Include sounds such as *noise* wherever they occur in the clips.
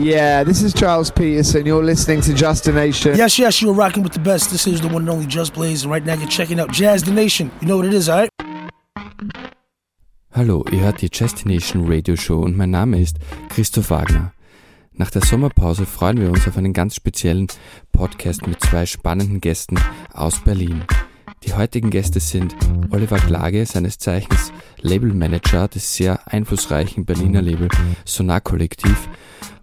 Yeah, this is Charles Peterson. You're listening to Just a Nation. Yes, yes, you're rocking with the best. This is the one and only Just Blaze, and right now you're checking out Jazz the Nation. You know what it is, alright? Hallo, ihr hört die Nation Radio Show und mein Name ist Christoph Wagner. Nach der Sommerpause freuen wir uns auf einen ganz speziellen Podcast mit zwei spannenden Gästen aus Berlin. Die heutigen Gäste sind Oliver Klage, seines Zeichens Labelmanager des sehr einflussreichen Berliner Label Sonar Kollektiv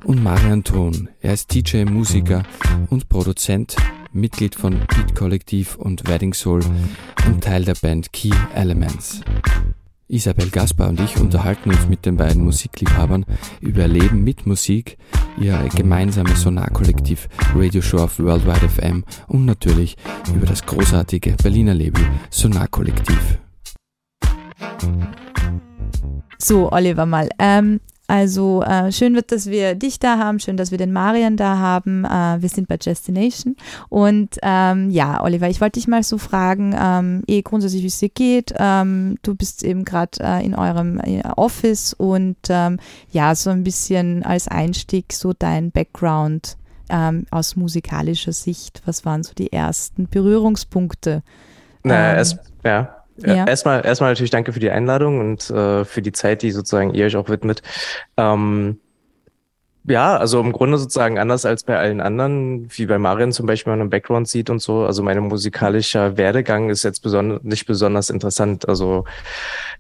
und Marian Thon. Er ist DJ, Musiker und Produzent, Mitglied von Beat Kollektiv und Wedding Soul und Teil der Band Key Elements. Isabel Gaspar und ich unterhalten uns mit den beiden Musikliebhabern über Leben mit Musik, ihr gemeinsames Sonarkollektiv Radioshow auf Worldwide FM und natürlich über das großartige Berliner Label Sonarkollektiv. So, Oliver mal. Ähm, also äh, schön wird, dass wir dich da haben, schön, dass wir den Marian da haben. Äh, wir sind bei Destination. Und ähm, ja, Oliver, ich wollte dich mal so fragen, ähm, eh grundsätzlich, wie es dir geht. Ähm, du bist eben gerade äh, in eurem äh, Office und ähm, ja, so ein bisschen als Einstieg so dein Background ähm, aus musikalischer Sicht. Was waren so die ersten Berührungspunkte? Na, ähm, es, ja, ja. Erstmal, erstmal natürlich danke für die Einladung und äh, für die Zeit, die sozusagen ihr euch auch widmet. Ähm, ja, also im Grunde sozusagen anders als bei allen anderen, wie bei Marian zum Beispiel, wenn man einen Background sieht und so. Also mein musikalischer Werdegang ist jetzt beson nicht besonders interessant. Also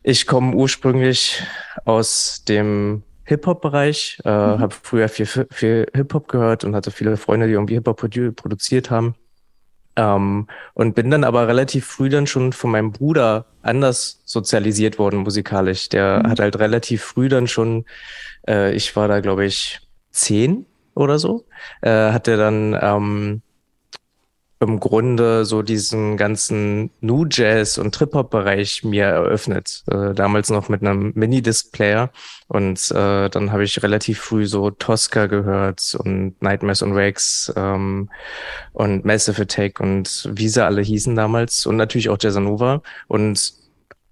ich komme ursprünglich aus dem Hip-Hop-Bereich, äh, mhm. habe früher viel, viel Hip-Hop gehört und hatte viele Freunde, die irgendwie Hip-Hop produ produziert haben. Ähm, und bin dann aber relativ früh dann schon von meinem Bruder anders sozialisiert worden musikalisch. Der mhm. hat halt relativ früh dann schon, äh, ich war da glaube ich zehn oder so, äh, hat er dann ähm, im Grunde so diesen ganzen New Jazz und Trip Hop Bereich mir eröffnet. Äh, damals noch mit einem Minidisc Player und äh, dann habe ich relativ früh so Tosca gehört und Nightmares on Wax ähm, und Massive Attack und wie sie alle hießen damals. Und natürlich auch Jazzanova und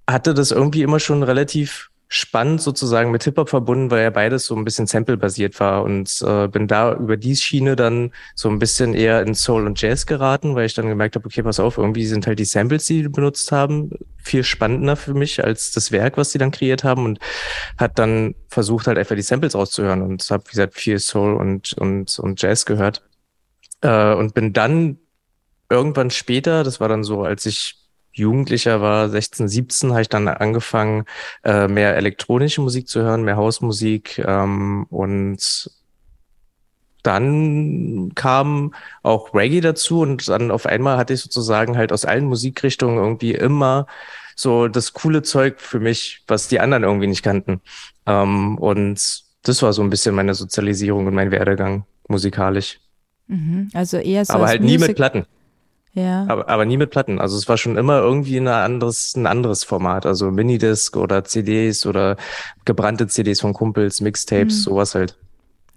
hatte das irgendwie immer schon relativ spannend sozusagen mit Hip-Hop verbunden, weil ja beides so ein bisschen Sample-basiert war. Und äh, bin da über die Schiene dann so ein bisschen eher in Soul und Jazz geraten, weil ich dann gemerkt habe, okay, pass auf, irgendwie sind halt die Samples, die die benutzt haben, viel spannender für mich als das Werk, was die dann kreiert haben. Und hat dann versucht halt einfach die Samples auszuhören und habe, wie gesagt, viel Soul und, und, und Jazz gehört. Äh, und bin dann irgendwann später, das war dann so, als ich Jugendlicher war, 16, 17, habe ich dann angefangen, äh, mehr elektronische Musik zu hören, mehr Hausmusik ähm, und dann kam auch Reggae dazu und dann auf einmal hatte ich sozusagen halt aus allen Musikrichtungen irgendwie immer so das coole Zeug für mich, was die anderen irgendwie nicht kannten. Ähm, und das war so ein bisschen meine Sozialisierung und mein Werdegang musikalisch. Mhm, also eher so. Aber halt nie mit Platten. Ja. Aber, aber nie mit Platten. Also es war schon immer irgendwie ein anderes, ein anderes Format. Also Minidisc oder CDs oder gebrannte CDs von Kumpels, Mixtapes, mhm. sowas halt.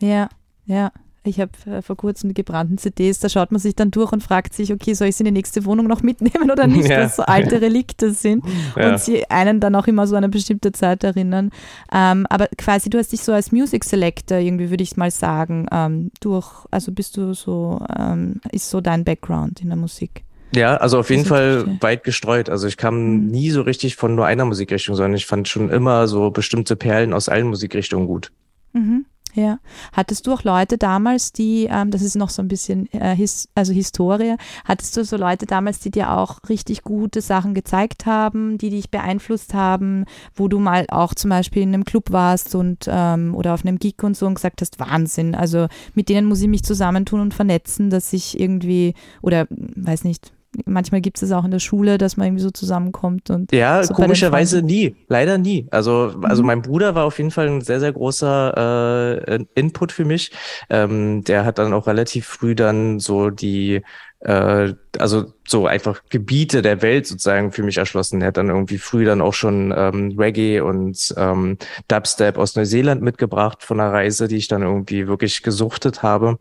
Ja, ja. Ich habe äh, vor kurzem die gebrannten CDs, da schaut man sich dann durch und fragt sich, okay, soll ich sie in die nächste Wohnung noch mitnehmen oder nicht, *laughs* ja. es so alte Relikte sind ja. und sie einen dann auch immer so an eine bestimmte Zeit erinnern. Ähm, aber quasi, du hast dich so als Music Selector irgendwie, würde ich mal sagen, ähm, durch, also bist du so, ähm, ist so dein Background in der Musik? Ja, also auf jeden Fall weit gestreut. Also ich kam mhm. nie so richtig von nur einer Musikrichtung, sondern ich fand schon immer so bestimmte Perlen aus allen Musikrichtungen gut. Mhm. Ja. Hattest du auch Leute damals, die, ähm, das ist noch so ein bisschen äh, his, also Historie, hattest du so Leute damals, die dir auch richtig gute Sachen gezeigt haben, die dich beeinflusst haben, wo du mal auch zum Beispiel in einem Club warst und ähm, oder auf einem Gig und so und gesagt hast, Wahnsinn, also mit denen muss ich mich zusammentun und vernetzen, dass ich irgendwie, oder weiß nicht, manchmal gibt es es auch in der Schule, dass man irgendwie so zusammenkommt und ja, so komischerweise nie, leider nie. Also also mhm. mein Bruder war auf jeden Fall ein sehr sehr großer äh, Input für mich. Ähm, der hat dann auch relativ früh dann so die äh, also so einfach Gebiete der Welt sozusagen für mich erschlossen. Er hat dann irgendwie früh dann auch schon ähm, Reggae und ähm, Dubstep aus Neuseeland mitgebracht von einer Reise, die ich dann irgendwie wirklich gesuchtet habe.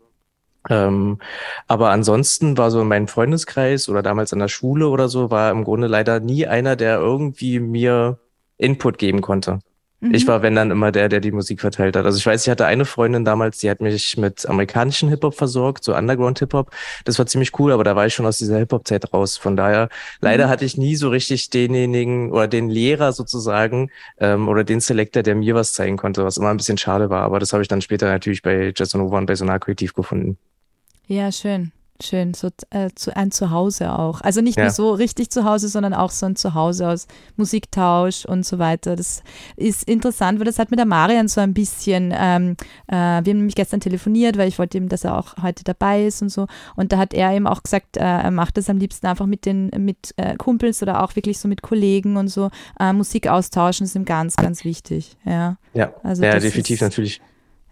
Ähm, aber ansonsten war so in meinem Freundeskreis oder damals an der Schule oder so, war im Grunde leider nie einer, der irgendwie mir Input geben konnte. Mhm. Ich war, wenn dann, immer der, der die Musik verteilt hat. Also ich weiß, ich hatte eine Freundin damals, die hat mich mit amerikanischen Hip-Hop versorgt, so Underground-Hip-Hop. Das war ziemlich cool, aber da war ich schon aus dieser Hip-Hop-Zeit raus. Von daher, leider mhm. hatte ich nie so richtig denjenigen oder den Lehrer sozusagen ähm, oder den Selector, der mir was zeigen konnte, was immer ein bisschen schade war. Aber das habe ich dann später natürlich bei Jason Nova und bei Sonar Kreativ gefunden. Ja, schön. Schön, so äh, zu, ein Zuhause auch. Also nicht ja. nur so richtig zu Hause, sondern auch so ein Zuhause aus Musiktausch und so weiter. Das ist interessant, weil das hat mit der Marian so ein bisschen, ähm, äh, wir haben nämlich gestern telefoniert, weil ich wollte ihm, dass er auch heute dabei ist und so. Und da hat er eben auch gesagt, äh, er macht das am liebsten einfach mit den mit äh, Kumpels oder auch wirklich so mit Kollegen und so. Äh, Musik austauschen ist ihm ganz, ganz wichtig. Ja, ja, also ja definitiv ist, natürlich.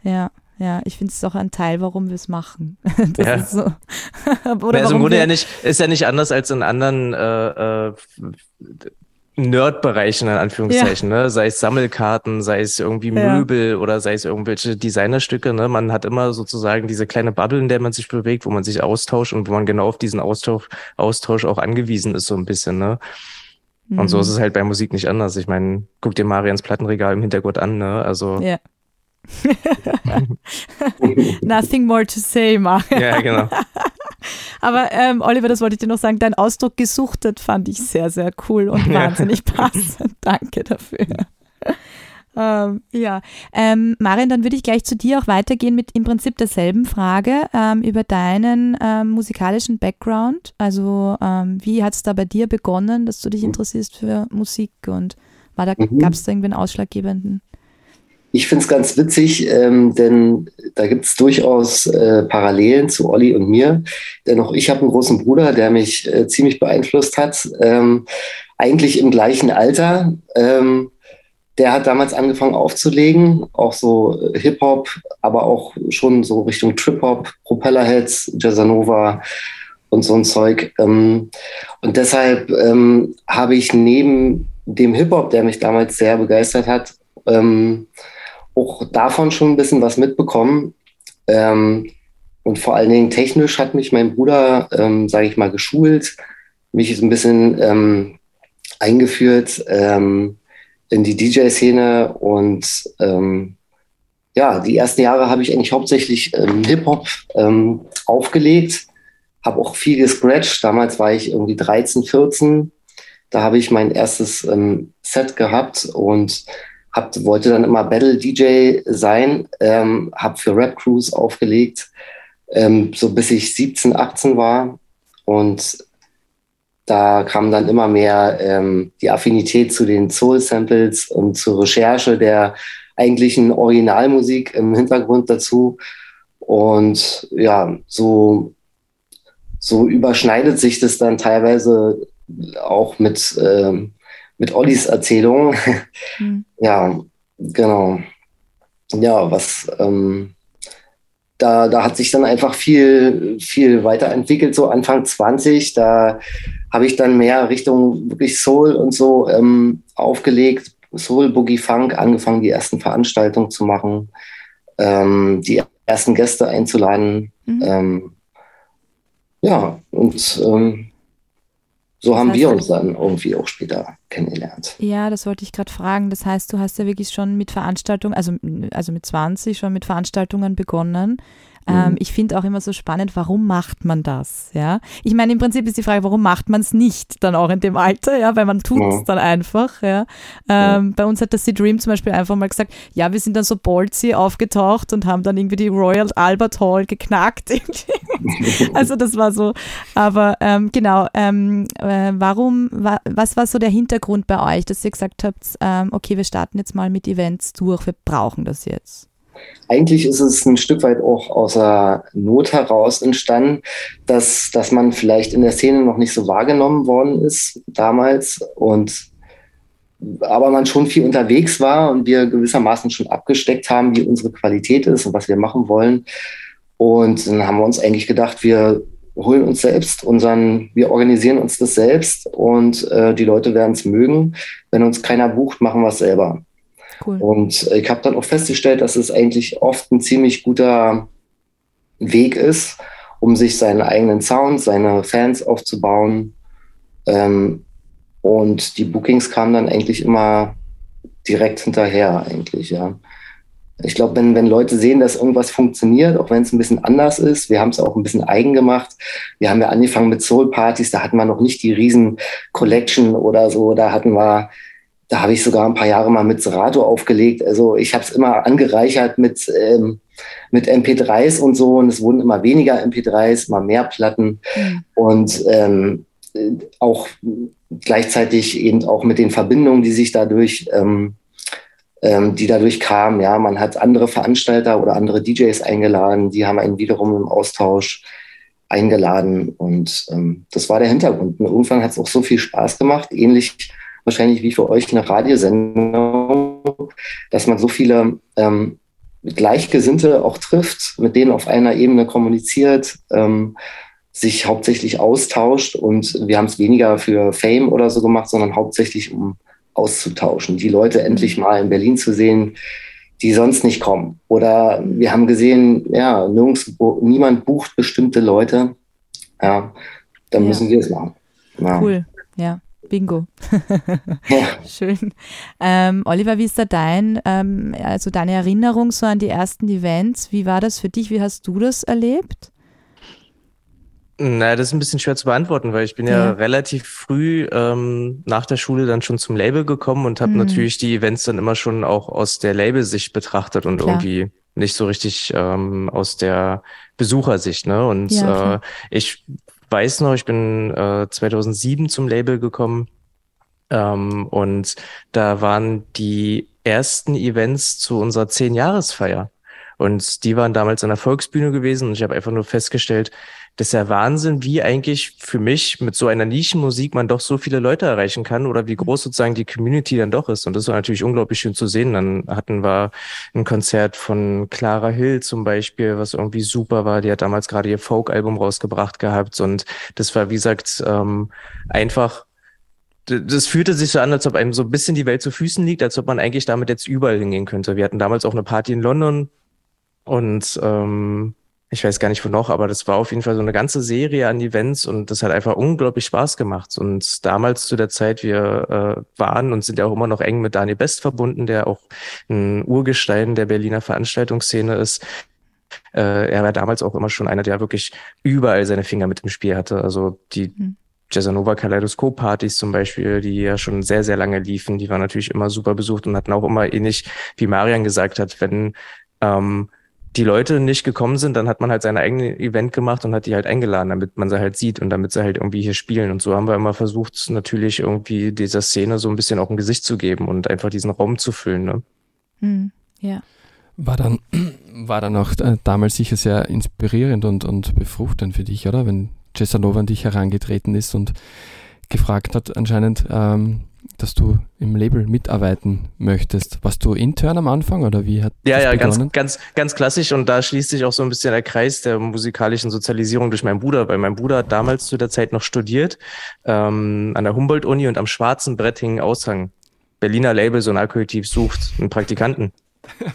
Ja. Ja, ich finde es auch ein Teil, warum wir es machen. *laughs* das ja. ist so. *laughs* Oder also im Grunde ja nicht, ist ja nicht anders als in anderen äh, äh, Nerd-Bereichen, in Anführungszeichen, ja. ne? sei es Sammelkarten, sei es irgendwie Möbel ja. oder sei es irgendwelche Designerstücke. Ne? Man hat immer sozusagen diese kleine Bubble, in der man sich bewegt, wo man sich austauscht und wo man genau auf diesen Austausch, Austausch auch angewiesen ist, so ein bisschen. Ne? Mhm. Und so ist mhm. es halt bei Musik nicht anders. Ich meine, guck dir Marians Plattenregal im Hintergrund an, ne? Also ja. *laughs* Nothing more to say, Marc. Ja, genau. *laughs* Aber ähm, Oliver, das wollte ich dir noch sagen, dein Ausdruck gesuchtet fand ich sehr, sehr cool und wahnsinnig passend. *laughs* Danke dafür. Ähm, ja, ähm, Marian, dann würde ich gleich zu dir auch weitergehen mit im Prinzip derselben Frage ähm, über deinen ähm, musikalischen Background. Also ähm, wie hat es da bei dir begonnen, dass du dich interessierst für Musik und war da, mhm. gab es da irgendwie einen ausschlaggebenden ich finde es ganz witzig, ähm, denn da gibt es durchaus äh, Parallelen zu Olli und mir. Denn auch ich habe einen großen Bruder, der mich äh, ziemlich beeinflusst hat. Ähm, eigentlich im gleichen Alter. Ähm, der hat damals angefangen aufzulegen, auch so äh, Hip-Hop, aber auch schon so Richtung Trip-Hop, Propellerheads, Jazzanova und so ein Zeug. Ähm, und deshalb ähm, habe ich neben dem Hip-Hop, der mich damals sehr begeistert hat, ähm, auch davon schon ein bisschen was mitbekommen. Ähm, und vor allen Dingen technisch hat mich mein Bruder, ähm, sage ich mal, geschult, mich ein bisschen ähm, eingeführt ähm, in die DJ-Szene. Und ähm, ja, die ersten Jahre habe ich eigentlich hauptsächlich ähm, Hip-Hop ähm, aufgelegt, habe auch viel gescratcht. Damals war ich irgendwie 13, 14. Da habe ich mein erstes ähm, Set gehabt und hab, wollte dann immer Battle-DJ sein, ähm, habe für Rap Crews aufgelegt, ähm, so bis ich 17, 18 war. Und da kam dann immer mehr ähm, die Affinität zu den Soul-Samples und zur Recherche der eigentlichen Originalmusik im Hintergrund dazu. Und ja, so, so überschneidet sich das dann teilweise auch mit ähm, mit Ollis Erzählung. Mhm. *laughs* Ja, genau. Ja, was ähm, da, da hat sich dann einfach viel, viel weiterentwickelt, so Anfang 20. Da habe ich dann mehr Richtung wirklich Soul und so ähm, aufgelegt. Soul, Boogie, Funk, angefangen, die ersten Veranstaltungen zu machen, ähm, die ersten Gäste einzuladen. Mhm. Ähm, ja, und ähm, so das haben wir uns dann irgendwie auch später kennengelernt. Ja, das wollte ich gerade fragen. Das heißt, du hast ja wirklich schon mit Veranstaltungen, also, also mit 20 schon mit Veranstaltungen begonnen. Ähm, mhm. ich finde auch immer so spannend, warum macht man das? Ja, ich meine, im Prinzip ist die Frage, warum macht man es nicht dann auch in dem Alter? Ja, weil man tut es ja. dann einfach. Ja, ähm, ja. bei uns hat das Dream zum Beispiel einfach mal gesagt, ja, wir sind dann so ballsy aufgetaucht und haben dann irgendwie die Royal Albert Hall geknackt. *laughs* also das war so. Aber ähm, genau, ähm, äh, warum? Wa was war so der Hintergrund bei euch, dass ihr gesagt habt, ähm, okay, wir starten jetzt mal mit Events durch, wir brauchen das jetzt? Eigentlich ist es ein Stück weit auch aus der Not heraus entstanden, dass, dass man vielleicht in der Szene noch nicht so wahrgenommen worden ist damals und aber man schon viel unterwegs war und wir gewissermaßen schon abgesteckt haben, wie unsere Qualität ist und was wir machen wollen. Und dann haben wir uns eigentlich gedacht, wir holen uns selbst unseren, wir organisieren uns das selbst und äh, die Leute werden es mögen. Wenn uns keiner bucht, machen wir es selber. Cool. Und ich habe dann auch festgestellt, dass es eigentlich oft ein ziemlich guter Weg ist, um sich seinen eigenen Sound, seine Fans aufzubauen. Ähm, und die Bookings kamen dann eigentlich immer direkt hinterher eigentlich, ja. Ich glaube, wenn, wenn Leute sehen, dass irgendwas funktioniert, auch wenn es ein bisschen anders ist, wir haben es auch ein bisschen eigen gemacht. Wir haben ja angefangen mit Soul-Partys, da hatten wir noch nicht die riesen Collection oder so. Da hatten wir, da habe ich sogar ein paar Jahre mal mit Serato aufgelegt. Also ich habe es immer angereichert mit, ähm, mit MP3s und so und es wurden immer weniger MP3s, mal mehr Platten. Mhm. Und ähm, auch gleichzeitig eben auch mit den Verbindungen, die sich dadurch ähm, ähm, die dadurch kamen. Ja, man hat andere Veranstalter oder andere DJs eingeladen, die haben einen wiederum im Austausch eingeladen und ähm, das war der Hintergrund. Und irgendwann hat es auch so viel Spaß gemacht, ähnlich wahrscheinlich wie für euch eine Radiosendung, dass man so viele ähm, Gleichgesinnte auch trifft, mit denen auf einer Ebene kommuniziert, ähm, sich hauptsächlich austauscht und wir haben es weniger für Fame oder so gemacht, sondern hauptsächlich um auszutauschen, die Leute endlich mal in Berlin zu sehen, die sonst nicht kommen. Oder wir haben gesehen, ja, nirgends, niemand bucht bestimmte Leute. Ja, dann ja. müssen wir es machen. Ja. Cool, ja. Bingo. *laughs* Schön. Ähm, Oliver, wie ist da dein, ähm, also deine Erinnerung so an die ersten Events? Wie war das für dich? Wie hast du das erlebt? Naja, das ist ein bisschen schwer zu beantworten, weil ich bin ja, ja relativ früh ähm, nach der Schule dann schon zum Label gekommen und habe mhm. natürlich die Events dann immer schon auch aus der Labelsicht betrachtet und Klar. irgendwie nicht so richtig ähm, aus der Besuchersicht. Ne? Und ja, äh, ich weiß noch, ich bin äh, 2007 zum Label gekommen ähm, und da waren die ersten Events zu unserer Zehn-Jahresfeier. Und die waren damals an der Volksbühne gewesen und ich habe einfach nur festgestellt, das ist ja Wahnsinn, wie eigentlich für mich mit so einer Nischenmusik man doch so viele Leute erreichen kann oder wie groß sozusagen die Community dann doch ist. Und das war natürlich unglaublich schön zu sehen. Dann hatten wir ein Konzert von Clara Hill zum Beispiel, was irgendwie super war. Die hat damals gerade ihr Folk-Album rausgebracht gehabt. Und das war, wie gesagt, ähm, einfach das fühlte sich so an, als ob einem so ein bisschen die Welt zu Füßen liegt, als ob man eigentlich damit jetzt überall hingehen könnte. Wir hatten damals auch eine Party in London und ähm, ich weiß gar nicht wo noch, aber das war auf jeden Fall so eine ganze Serie an Events und das hat einfach unglaublich Spaß gemacht. Und damals zu der Zeit, wir äh, waren und sind ja auch immer noch eng mit Daniel Best verbunden, der auch ein Urgestein der Berliner Veranstaltungsszene ist. Äh, er war damals auch immer schon einer, der wirklich überall seine Finger mit im Spiel hatte. Also die mhm. Jazzanova Kaleidoskop-Partys zum Beispiel, die ja schon sehr, sehr lange liefen, die waren natürlich immer super besucht und hatten auch immer ähnlich, wie Marian gesagt hat, wenn ähm, die Leute nicht gekommen sind, dann hat man halt sein eigenes Event gemacht und hat die halt eingeladen, damit man sie halt sieht und damit sie halt irgendwie hier spielen. Und so haben wir immer versucht, natürlich irgendwie dieser Szene so ein bisschen auch ein Gesicht zu geben und einfach diesen Raum zu füllen. Ne? Hm, ja. War dann, *clears throat* war dann auch äh, damals sicher sehr inspirierend und, und befruchtend für dich, oder? Wenn Cesanova an dich herangetreten ist und gefragt hat, anscheinend, ähm, dass du im Label mitarbeiten möchtest. Warst du intern am Anfang oder wie hat Ja, ja, begonnen? ganz, ganz, ganz klassisch und da schließt sich auch so ein bisschen der Kreis der musikalischen Sozialisierung durch meinen Bruder, weil mein Bruder hat damals zu der Zeit noch studiert ähm, an der Humboldt-Uni und am schwarzen Brett hing Aushang. Berliner Label Sonalkollektiv sucht einen Praktikanten.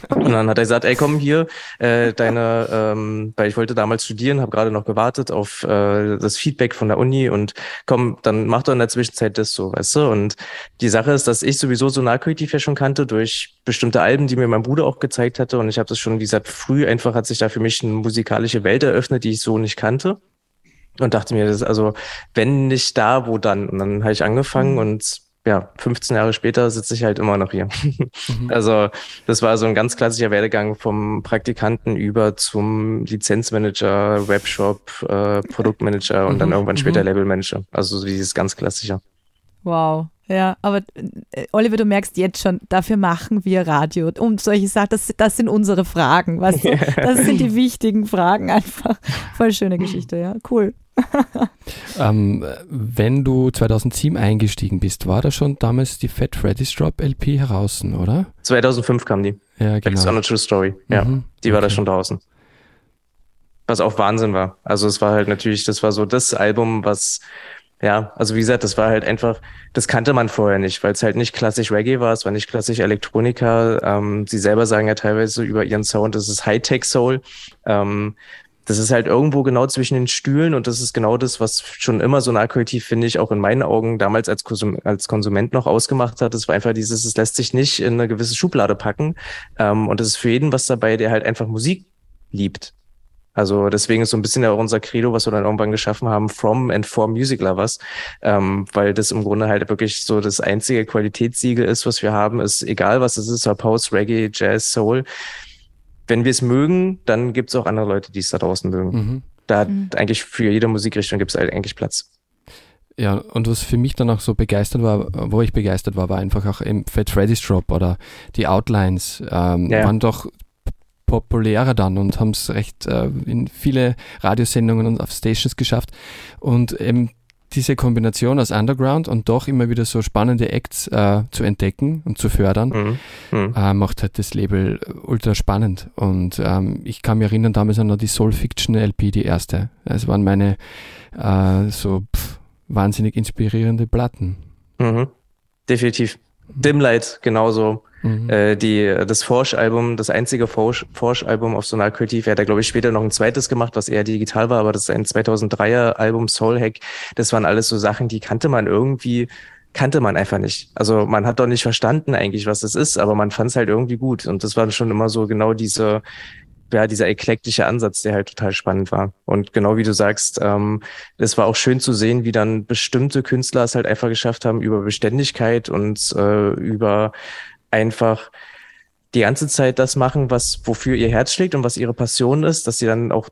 Und dann hat er gesagt, ey, komm hier, äh, deine, ähm, weil ich wollte damals studieren, habe gerade noch gewartet auf äh, das Feedback von der Uni und komm, dann mach doch in der Zwischenzeit das so, weißt du? Und die Sache ist, dass ich sowieso Sonarkollektiv ja schon kannte durch bestimmte Alben, die mir mein Bruder auch gezeigt hatte und ich habe das schon, wie gesagt, früh einfach hat sich da für mich eine musikalische Welt eröffnet, die ich so nicht kannte und dachte mir, das ist also, wenn nicht da, wo dann? Und dann habe ich angefangen mhm. und ja, 15 Jahre später sitze ich halt immer noch hier. Mhm. *laughs* Also das war so ein ganz klassischer Werdegang vom Praktikanten über zum Lizenzmanager, Webshop, äh, Produktmanager und mhm. dann irgendwann später mhm. Labelmanager. Also so dieses ganz klassische. Wow. Ja, aber äh, Oliver, du merkst jetzt schon, dafür machen wir Radio. Und solche Sachen, das, das sind unsere Fragen, weißt du? Das sind die wichtigen Fragen einfach. Voll schöne Geschichte, ja. Cool. *laughs* ähm, wenn du 2007 eingestiegen bist, war da schon damals die Fat Freddy's Drop LP heraus, oder? 2005 kam die. Ja, genau. That's on a True Story. Ja, mhm, die war okay. da schon draußen. Was auch Wahnsinn war. Also es war halt natürlich, das war so das Album, was ja, also wie gesagt, das war halt einfach, das kannte man vorher nicht, weil es halt nicht klassisch Reggae war, es war nicht klassisch Elektronika. Ähm, sie selber sagen ja teilweise über ihren Sound, das ist Hightech Soul. Ähm, das ist halt irgendwo genau zwischen den Stühlen und das ist genau das, was schon immer so Kollektiv, finde ich, auch in meinen Augen damals als, Konsum als Konsument noch ausgemacht hat. Das war einfach dieses, es lässt sich nicht in eine gewisse Schublade packen. Ähm, und es ist für jeden was dabei, der halt einfach Musik liebt. Also deswegen ist so ein bisschen ja auch unser Credo, was wir dann irgendwann geschaffen haben, From and for Music Lovers, ähm, weil das im Grunde halt wirklich so das einzige Qualitätssiegel ist, was wir haben, ist egal was es ist, ob House, Reggae, Jazz, Soul. Wenn wir es mögen, dann gibt es auch andere Leute, die es da draußen mögen. Mhm. Da hat mhm. eigentlich für jede Musikrichtung gibt es halt eigentlich Platz. Ja, und was für mich dann auch so begeistert war, wo ich begeistert war, war einfach auch im Fat Freddy's Drop oder die Outlines ähm, ja. waren doch populärer dann und haben es recht äh, in viele Radiosendungen und auf Stations geschafft. Und eben diese Kombination aus Underground und doch immer wieder so spannende Acts äh, zu entdecken und zu fördern, mhm. Mhm. Äh, macht halt das Label ultra spannend. Und ähm, ich kann mich erinnern, damals an die Soul Fiction LP, die erste. Es waren meine äh, so pff, wahnsinnig inspirierende Platten. Mhm. Definitiv. Dimlight genauso. Mhm. Äh, die, das Forsch-Album, das einzige Forsch-Album auf Sonar Creative, er hat da glaube ich später noch ein zweites gemacht, was eher digital war, aber das ist ein 2003er Album Soul Hack. Das waren alles so Sachen, die kannte man irgendwie kannte man einfach nicht. Also man hat doch nicht verstanden eigentlich, was das ist, aber man fand es halt irgendwie gut. Und das war schon immer so genau diese, ja, dieser eklektische Ansatz, der halt total spannend war. Und genau wie du sagst, ähm, es war auch schön zu sehen, wie dann bestimmte Künstler es halt einfach geschafft haben, über Beständigkeit und äh, über einfach die ganze Zeit das machen, was wofür ihr Herz schlägt und was ihre Passion ist, dass sie dann auch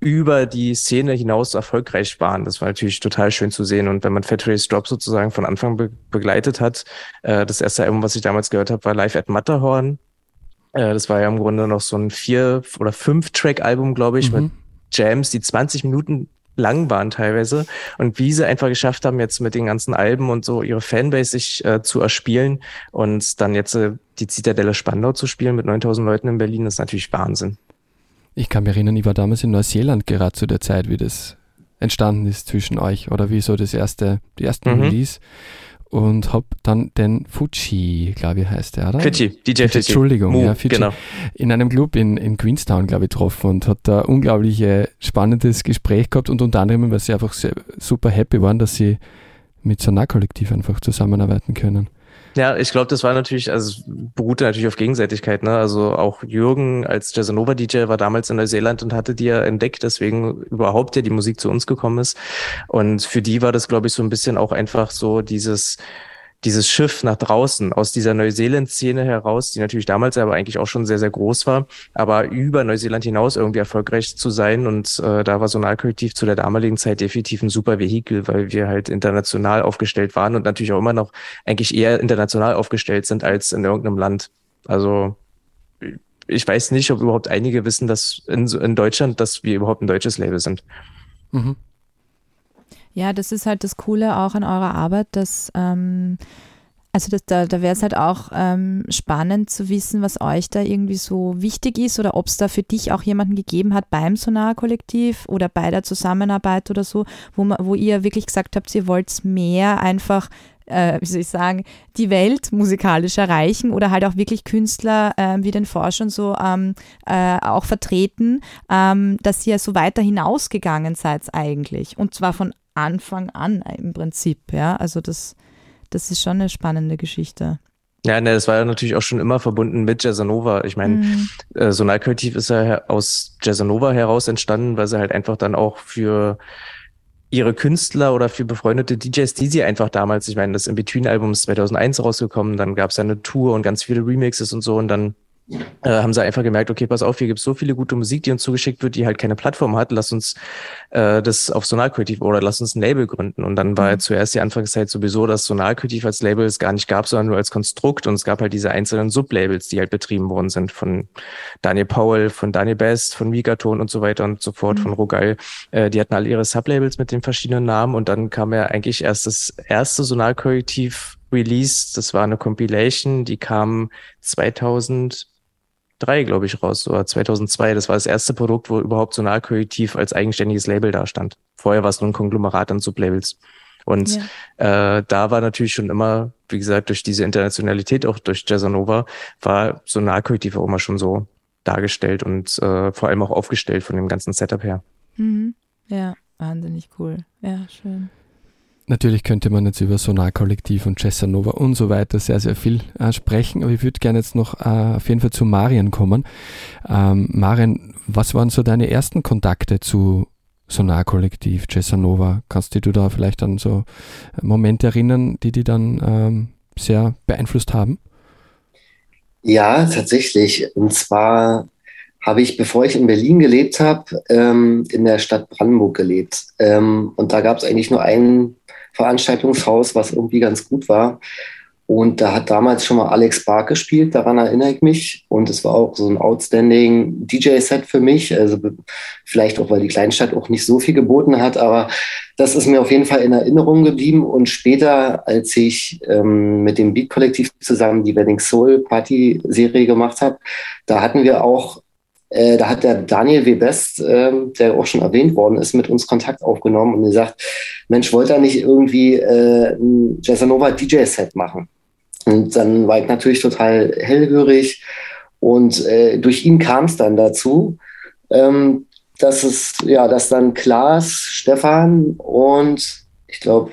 über die Szene hinaus erfolgreich waren. Das war natürlich total schön zu sehen. Und wenn man Fat Race Drop sozusagen von Anfang be begleitet hat, äh, das erste Album, was ich damals gehört habe, war Live at Matterhorn. Äh, das war ja im Grunde noch so ein vier- oder fünf-Track-Album, glaube ich, mhm. mit Jams, die 20 Minuten lang waren teilweise und wie sie einfach geschafft haben, jetzt mit den ganzen Alben und so ihre Fanbase sich äh, zu erspielen und dann jetzt äh, die Zitadelle Spandau zu spielen mit 9000 Leuten in Berlin, ist natürlich Wahnsinn. Ich kann mich erinnern, ich war damals in Neuseeland gerade zu der Zeit, wie das entstanden ist zwischen euch oder wie so das erste, die ersten mhm. Release und habe dann den Fuji, glaube ich, heißt der, oder? Fuji, DJ Fuji. Entschuldigung, Mo, ja, Fuji, genau. in einem Club in, in Queenstown, glaube ich, getroffen und hat da unglaublich spannendes Gespräch gehabt und unter anderem, weil sie einfach sehr, super happy waren, dass sie mit Sonar-Kollektiv einfach zusammenarbeiten können. Ja, ich glaube, das war natürlich, also beruhte natürlich auf Gegenseitigkeit. Ne? Also auch Jürgen als Jazzanova DJ war damals in Neuseeland und hatte die ja entdeckt, deswegen überhaupt ja die Musik zu uns gekommen ist. Und für die war das, glaube ich, so ein bisschen auch einfach so dieses dieses Schiff nach draußen aus dieser Neuseeland-Szene heraus, die natürlich damals aber eigentlich auch schon sehr, sehr groß war, aber über Neuseeland hinaus irgendwie erfolgreich zu sein. Und äh, da war Sonalkollektiv zu der damaligen Zeit definitiv ein super Vehikel, weil wir halt international aufgestellt waren und natürlich auch immer noch eigentlich eher international aufgestellt sind als in irgendeinem Land. Also ich weiß nicht, ob überhaupt einige wissen, dass in, in Deutschland, dass wir überhaupt ein deutsches Label sind. Mhm. Ja, das ist halt das Coole auch an eurer Arbeit, dass ähm, also das, da, da wäre es halt auch ähm, spannend zu wissen, was euch da irgendwie so wichtig ist oder ob es da für dich auch jemanden gegeben hat beim Sonar-Kollektiv oder bei der Zusammenarbeit oder so, wo, man, wo ihr wirklich gesagt habt, ihr wollt mehr einfach äh, wie soll ich sagen, die Welt musikalisch erreichen oder halt auch wirklich Künstler äh, wie den Forschern so ähm, äh, auch vertreten, ähm, dass ihr so weiter hinausgegangen seid eigentlich. Und zwar von Anfang an im Prinzip, ja. Also das, das ist schon eine spannende Geschichte. Ja, ne, das war ja natürlich auch schon immer verbunden mit Jazzanova. Ich meine, mhm. äh, Sonalkollektiv ist ja aus Jazzanova heraus entstanden, weil sie halt einfach dann auch für ihre Künstler oder für befreundete DJs, die sie einfach damals, ich meine, das In-Between-Album ist 2001 rausgekommen, dann gab es ja eine Tour und ganz viele Remixes und so und dann äh, haben sie einfach gemerkt, okay, pass auf, hier gibt es so viele gute Musik, die uns zugeschickt wird, die halt keine Plattform hat. Lass uns äh, das auf Sonalkultiv oder lass uns ein Label gründen. Und dann war mhm. zuerst die Anfangszeit sowieso, dass Sonalkultiv als Label es gar nicht gab, sondern nur als Konstrukt. Und es gab halt diese einzelnen Sublabels, die halt betrieben worden sind von Daniel Powell, von Daniel Best, von Migaton und so weiter und so fort, mhm. von Rogal. Äh, die hatten alle ihre Sublabels mit den verschiedenen Namen und dann kam ja eigentlich erst das erste Sonalkollektiv Release. Das war eine Compilation, die kam 2000 2003, glaube ich, raus, oder 2002. Das war das erste Produkt, wo überhaupt Sonalkollektiv als eigenständiges Label da stand. Vorher war es nur ein Konglomerat an Sublabels. Und ja. äh, da war natürlich schon immer, wie gesagt, durch diese Internationalität, auch durch Jazzanova, war Sonalkollektiv auch immer schon so dargestellt und äh, vor allem auch aufgestellt von dem ganzen Setup her. Mhm. Ja, wahnsinnig cool. Ja, schön. Natürlich könnte man jetzt über Sonar-Kollektiv und Nova und so weiter sehr, sehr viel äh, sprechen, aber ich würde gerne jetzt noch äh, auf jeden Fall zu Marian kommen. Ähm, Marian, was waren so deine ersten Kontakte zu Sonar-Kollektiv, Nova? Kannst du da vielleicht an so Momente erinnern, die die dann ähm, sehr beeinflusst haben? Ja, tatsächlich. Und zwar habe ich, bevor ich in Berlin gelebt habe, ähm, in der Stadt Brandenburg gelebt. Ähm, und da gab es eigentlich nur ein Veranstaltungshaus, was irgendwie ganz gut war. Und da hat damals schon mal Alex Bark gespielt, daran erinnere ich mich. Und es war auch so ein outstanding DJ-Set für mich. Also vielleicht auch, weil die Kleinstadt auch nicht so viel geboten hat, aber das ist mir auf jeden Fall in Erinnerung geblieben. Und später, als ich ähm, mit dem Beat-Kollektiv zusammen die Wedding Soul Party-Serie gemacht habe, da hatten wir auch äh, da hat der Daniel Webest, äh, der auch schon erwähnt worden ist, mit uns Kontakt aufgenommen und gesagt, Mensch, wollte er nicht irgendwie äh, ein Jazzanova DJ-Set machen? Und dann war ich natürlich total hellhörig und äh, durch ihn kam es dann dazu, ähm, dass es, ja, dass dann Klaas, Stefan und ich glaube,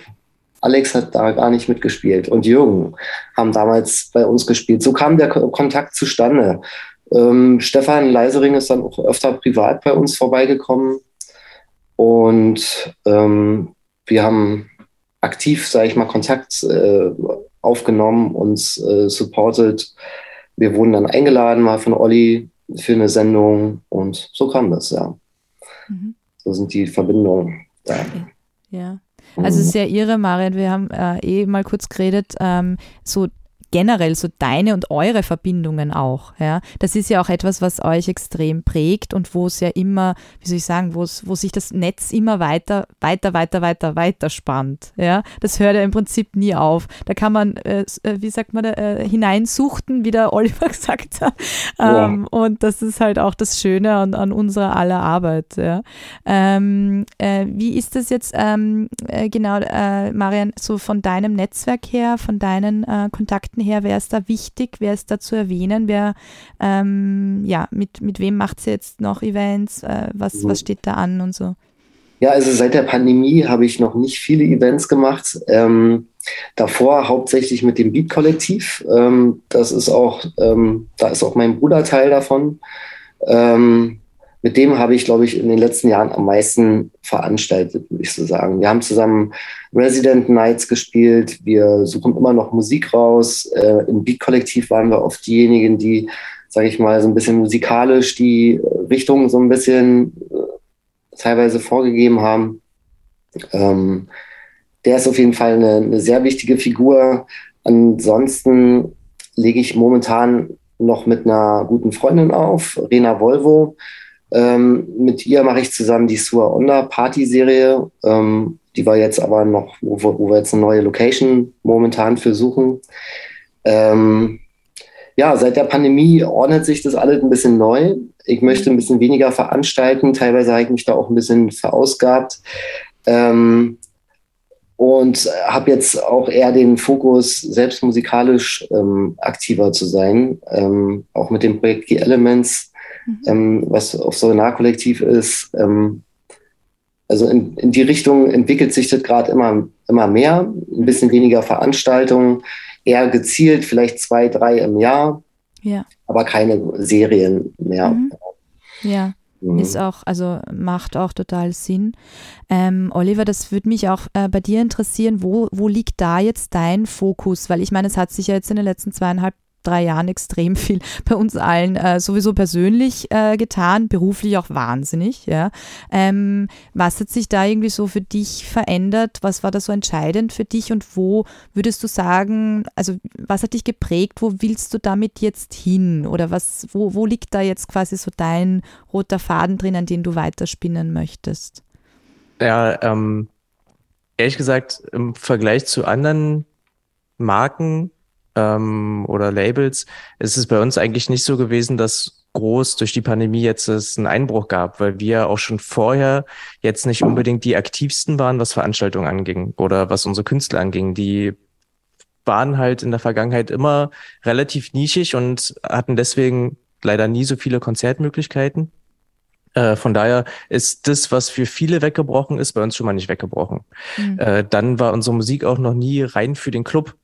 Alex hat da gar nicht mitgespielt und Jürgen haben damals bei uns gespielt. So kam der Kontakt zustande. Ähm, Stefan Leisering ist dann auch öfter privat bei uns vorbeigekommen und ähm, wir haben aktiv, sage ich mal, Kontakt äh, aufgenommen, uns äh, supported. Wir wurden dann eingeladen mal von Olli für eine Sendung und so kam das, ja. Mhm. So sind die Verbindungen da. Ja. Also es ist ja irre, Marian, wir haben äh, eh mal kurz geredet, ähm, so generell so deine und eure Verbindungen auch. Ja? Das ist ja auch etwas, was euch extrem prägt und wo es ja immer, wie soll ich sagen, wo sich das Netz immer weiter, weiter, weiter, weiter, weiter spannt. Ja? Das hört ja im Prinzip nie auf. Da kann man, äh, äh wie sagt man, äh, hineinsuchten, wie der *laughs* Oliver gesagt hat. Ähm, ja. Und das ist halt auch das Schöne an, an unserer aller Arbeit. Ja? Ähm, äh, wie ist das jetzt ähm, äh, genau, äh, Marian, so von deinem Netzwerk her, von deinen Kontakten her, wer ist da wichtig, wer ist da zu erwähnen, wer, ähm, ja, mit, mit wem macht sie jetzt noch Events, äh, was, was steht da an und so? Ja, also seit der Pandemie habe ich noch nicht viele Events gemacht. Ähm, davor hauptsächlich mit dem Beat-Kollektiv. Ähm, das ist auch, ähm, da ist auch mein Bruder Teil davon. Ähm, mit dem habe ich, glaube ich, in den letzten Jahren am meisten veranstaltet, würde ich so sagen. Wir haben zusammen Resident Nights gespielt. Wir suchen immer noch Musik raus. Äh, Im Beat-Kollektiv waren wir oft diejenigen, die, sage ich mal, so ein bisschen musikalisch die Richtung so ein bisschen äh, teilweise vorgegeben haben. Ähm, der ist auf jeden Fall eine, eine sehr wichtige Figur. Ansonsten lege ich momentan noch mit einer guten Freundin auf, Rena Volvo. Ähm, mit ihr mache ich zusammen die Sua Onda Party-Serie. Ähm, die war jetzt aber noch, wo, wo, wir jetzt eine neue Location momentan für suchen. Ähm, ja, seit der Pandemie ordnet sich das alles ein bisschen neu. Ich möchte ein bisschen weniger veranstalten. Teilweise habe ich mich da auch ein bisschen verausgabt. Ähm, und habe jetzt auch eher den Fokus, selbst musikalisch ähm, aktiver zu sein. Ähm, auch mit dem Projekt The Elements mhm. ähm, was auf Sonar-Kollektiv ist. Ähm, also in, in, die Richtung entwickelt sich das gerade immer, immer mehr. Ein bisschen weniger Veranstaltungen, eher gezielt, vielleicht zwei, drei im Jahr. Ja. Aber keine Serien mehr. Mhm. Ja. Mhm. Ist auch, also macht auch total Sinn. Ähm, Oliver, das würde mich auch äh, bei dir interessieren. Wo, wo liegt da jetzt dein Fokus? Weil ich meine, es hat sich ja jetzt in den letzten zweieinhalb drei Jahren extrem viel *laughs* bei uns allen äh, sowieso persönlich äh, getan, beruflich auch wahnsinnig. Ja. Ähm, was hat sich da irgendwie so für dich verändert? Was war da so entscheidend für dich und wo würdest du sagen, also was hat dich geprägt? Wo willst du damit jetzt hin? Oder was, wo, wo liegt da jetzt quasi so dein roter Faden drin, an den du weiterspinnen möchtest? Ja, ähm, ehrlich gesagt, im Vergleich zu anderen Marken ähm, oder Labels, ist es bei uns eigentlich nicht so gewesen, dass groß durch die Pandemie jetzt es einen Einbruch gab, weil wir auch schon vorher jetzt nicht unbedingt die aktivsten waren, was Veranstaltungen anging oder was unsere Künstler anging. Die waren halt in der Vergangenheit immer relativ nischig und hatten deswegen leider nie so viele Konzertmöglichkeiten. Äh, von daher ist das, was für viele weggebrochen ist, bei uns schon mal nicht weggebrochen. Mhm. Äh, dann war unsere Musik auch noch nie rein für den Club.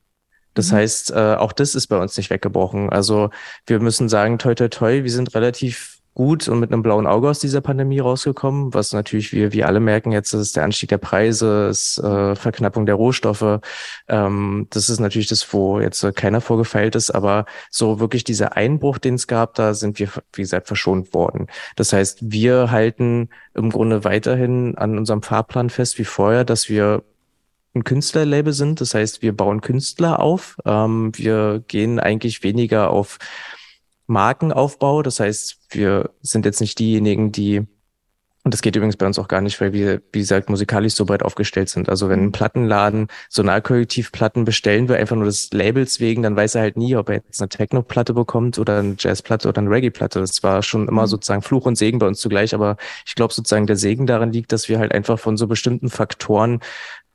Das mhm. heißt, äh, auch das ist bei uns nicht weggebrochen. Also wir müssen sagen, toi, toi, toi, wir sind relativ gut und mit einem blauen Auge aus dieser Pandemie rausgekommen, was natürlich wir, wir alle merken jetzt, ist der Anstieg der Preise, ist äh, Verknappung der Rohstoffe. Ähm, das ist natürlich das, wo jetzt äh, keiner vorgefeilt ist, aber so wirklich dieser Einbruch, den es gab, da sind wir, wie gesagt, verschont worden. Das heißt, wir halten im Grunde weiterhin an unserem Fahrplan fest wie vorher, dass wir ein Künstlerlabel sind. Das heißt, wir bauen Künstler auf. Ähm, wir gehen eigentlich weniger auf Markenaufbau. Das heißt, wir sind jetzt nicht diejenigen, die, und das geht übrigens bei uns auch gar nicht, weil wir, wie gesagt, musikalisch so breit aufgestellt sind. Also wenn ein Plattenladen Sonalkollektivplatten bestellen will, einfach nur des Labels wegen, dann weiß er halt nie, ob er jetzt eine Techno-Platte bekommt oder eine Jazz-Platte oder eine Reggae-Platte. Das war schon immer mhm. sozusagen Fluch und Segen bei uns zugleich. Aber ich glaube sozusagen, der Segen daran liegt, dass wir halt einfach von so bestimmten Faktoren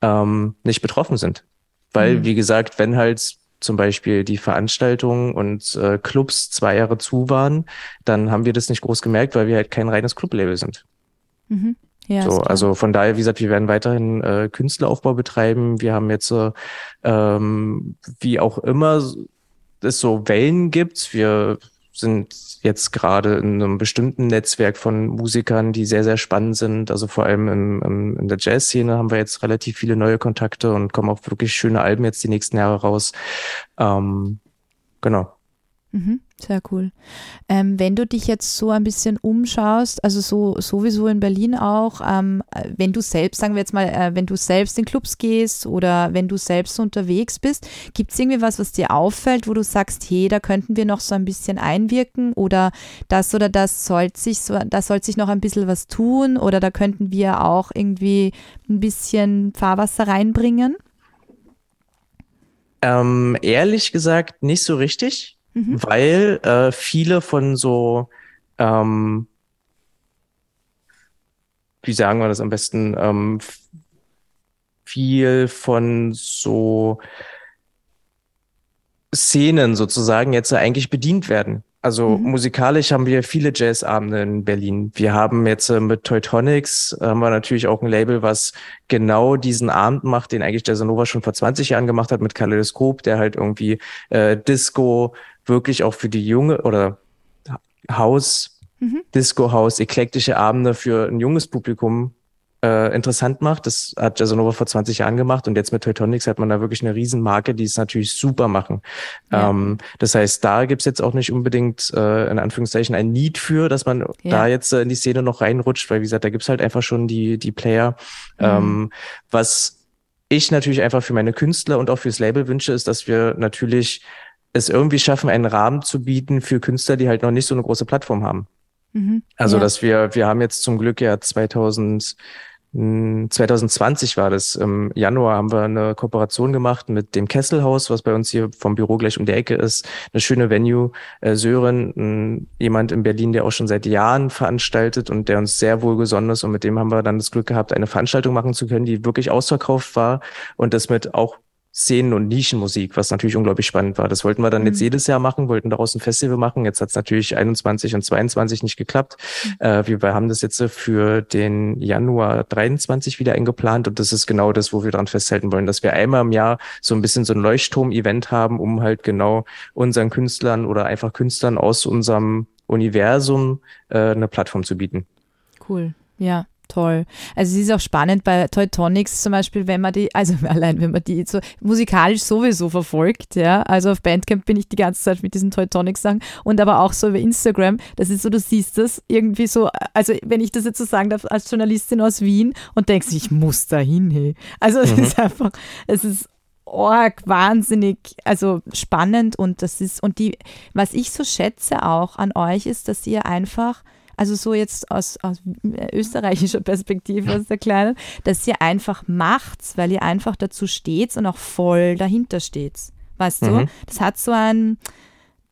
ähm, nicht betroffen sind. Weil, mhm. wie gesagt, wenn halt zum Beispiel die Veranstaltungen und äh, Clubs zwei Jahre zu waren, dann haben wir das nicht groß gemerkt, weil wir halt kein reines Clublabel sind. Mhm. Ja, so, also von daher, wie gesagt, wir werden weiterhin äh, Künstleraufbau betreiben. Wir haben jetzt äh, ähm, wie auch immer es so Wellen gibt. Wir sind jetzt gerade in einem bestimmten Netzwerk von Musikern, die sehr, sehr spannend sind. Also vor allem im, im, in der Jazz-Szene haben wir jetzt relativ viele neue Kontakte und kommen auch wirklich schöne Alben jetzt die nächsten Jahre raus. Ähm, genau. Mhm. Sehr cool. Ähm, wenn du dich jetzt so ein bisschen umschaust, also so sowieso in Berlin auch, ähm, wenn du selbst, sagen wir jetzt mal, äh, wenn du selbst in Clubs gehst oder wenn du selbst unterwegs bist, gibt es irgendwie was, was dir auffällt, wo du sagst, hey, da könnten wir noch so ein bisschen einwirken oder das oder das sollte sich so, da sollte sich noch ein bisschen was tun oder da könnten wir auch irgendwie ein bisschen Fahrwasser reinbringen? Ähm, ehrlich gesagt nicht so richtig mhm. weil äh, viele von so, ähm, wie sagen wir das am besten, ähm, viel von so Szenen sozusagen jetzt eigentlich bedient werden. Also mhm. musikalisch haben wir viele Jazzabende in Berlin. Wir haben jetzt äh, mit Teutonics äh, haben wir natürlich auch ein Label, was genau diesen Abend macht, den eigentlich Jazzanova schon vor 20 Jahren gemacht hat mit Kaleidoskop, der halt irgendwie äh, Disco, wirklich auch für die junge oder Haus, mhm. Disco-Haus, eklektische Abende für ein junges Publikum äh, interessant macht. Das hat Jazzanova vor 20 Jahren gemacht und jetzt mit Teutonics hat man da wirklich eine Riesenmarke, die es natürlich super machen. Ja. Ähm, das heißt, da gibt's jetzt auch nicht unbedingt äh, in Anführungszeichen ein Need für, dass man ja. da jetzt äh, in die Szene noch reinrutscht, weil wie gesagt, da gibt's halt einfach schon die, die Player. Mhm. Ähm, was ich natürlich einfach für meine Künstler und auch fürs Label wünsche, ist, dass wir natürlich es irgendwie schaffen, einen Rahmen zu bieten für Künstler, die halt noch nicht so eine große Plattform haben. Mhm, also, ja. dass wir, wir haben jetzt zum Glück ja 2000, 2020 war das, im Januar haben wir eine Kooperation gemacht mit dem Kesselhaus, was bei uns hier vom Büro gleich um die Ecke ist. Eine schöne Venue. Äh, Sören, jemand in Berlin, der auch schon seit Jahren veranstaltet und der uns sehr wohlgesonnen ist. Und mit dem haben wir dann das Glück gehabt, eine Veranstaltung machen zu können, die wirklich ausverkauft war und das mit auch Szenen- und Nischenmusik, was natürlich unglaublich spannend war. Das wollten wir dann mhm. jetzt jedes Jahr machen, wollten daraus ein Festival machen. Jetzt hat es natürlich 21 und 22 nicht geklappt. Mhm. Äh, wir haben das jetzt für den Januar 23 wieder eingeplant und das ist genau das, wo wir daran festhalten wollen, dass wir einmal im Jahr so ein bisschen so ein Leuchtturm-Event haben, um halt genau unseren Künstlern oder einfach Künstlern aus unserem Universum äh, eine Plattform zu bieten. Cool, ja toll. Also es ist auch spannend bei Teutonics zum Beispiel, wenn man die, also *laughs* allein wenn man die so musikalisch sowieso verfolgt, ja, also auf Bandcamp bin ich die ganze Zeit mit diesen Teutonics Sachen und aber auch so über Instagram, das ist so, du siehst das irgendwie so, also wenn ich das jetzt so sagen darf, als Journalistin aus Wien und denkst, ich muss da hin, hey. Also es mhm. ist einfach, es ist org, wahnsinnig, also spannend und das ist, und die, was ich so schätze auch an euch ist, dass ihr einfach also so jetzt aus, aus österreichischer Perspektive aus der Kleinen, dass ihr einfach macht's, weil ihr einfach dazu steht und auch voll dahinter steht. Weißt mhm. du? Das hat so ein,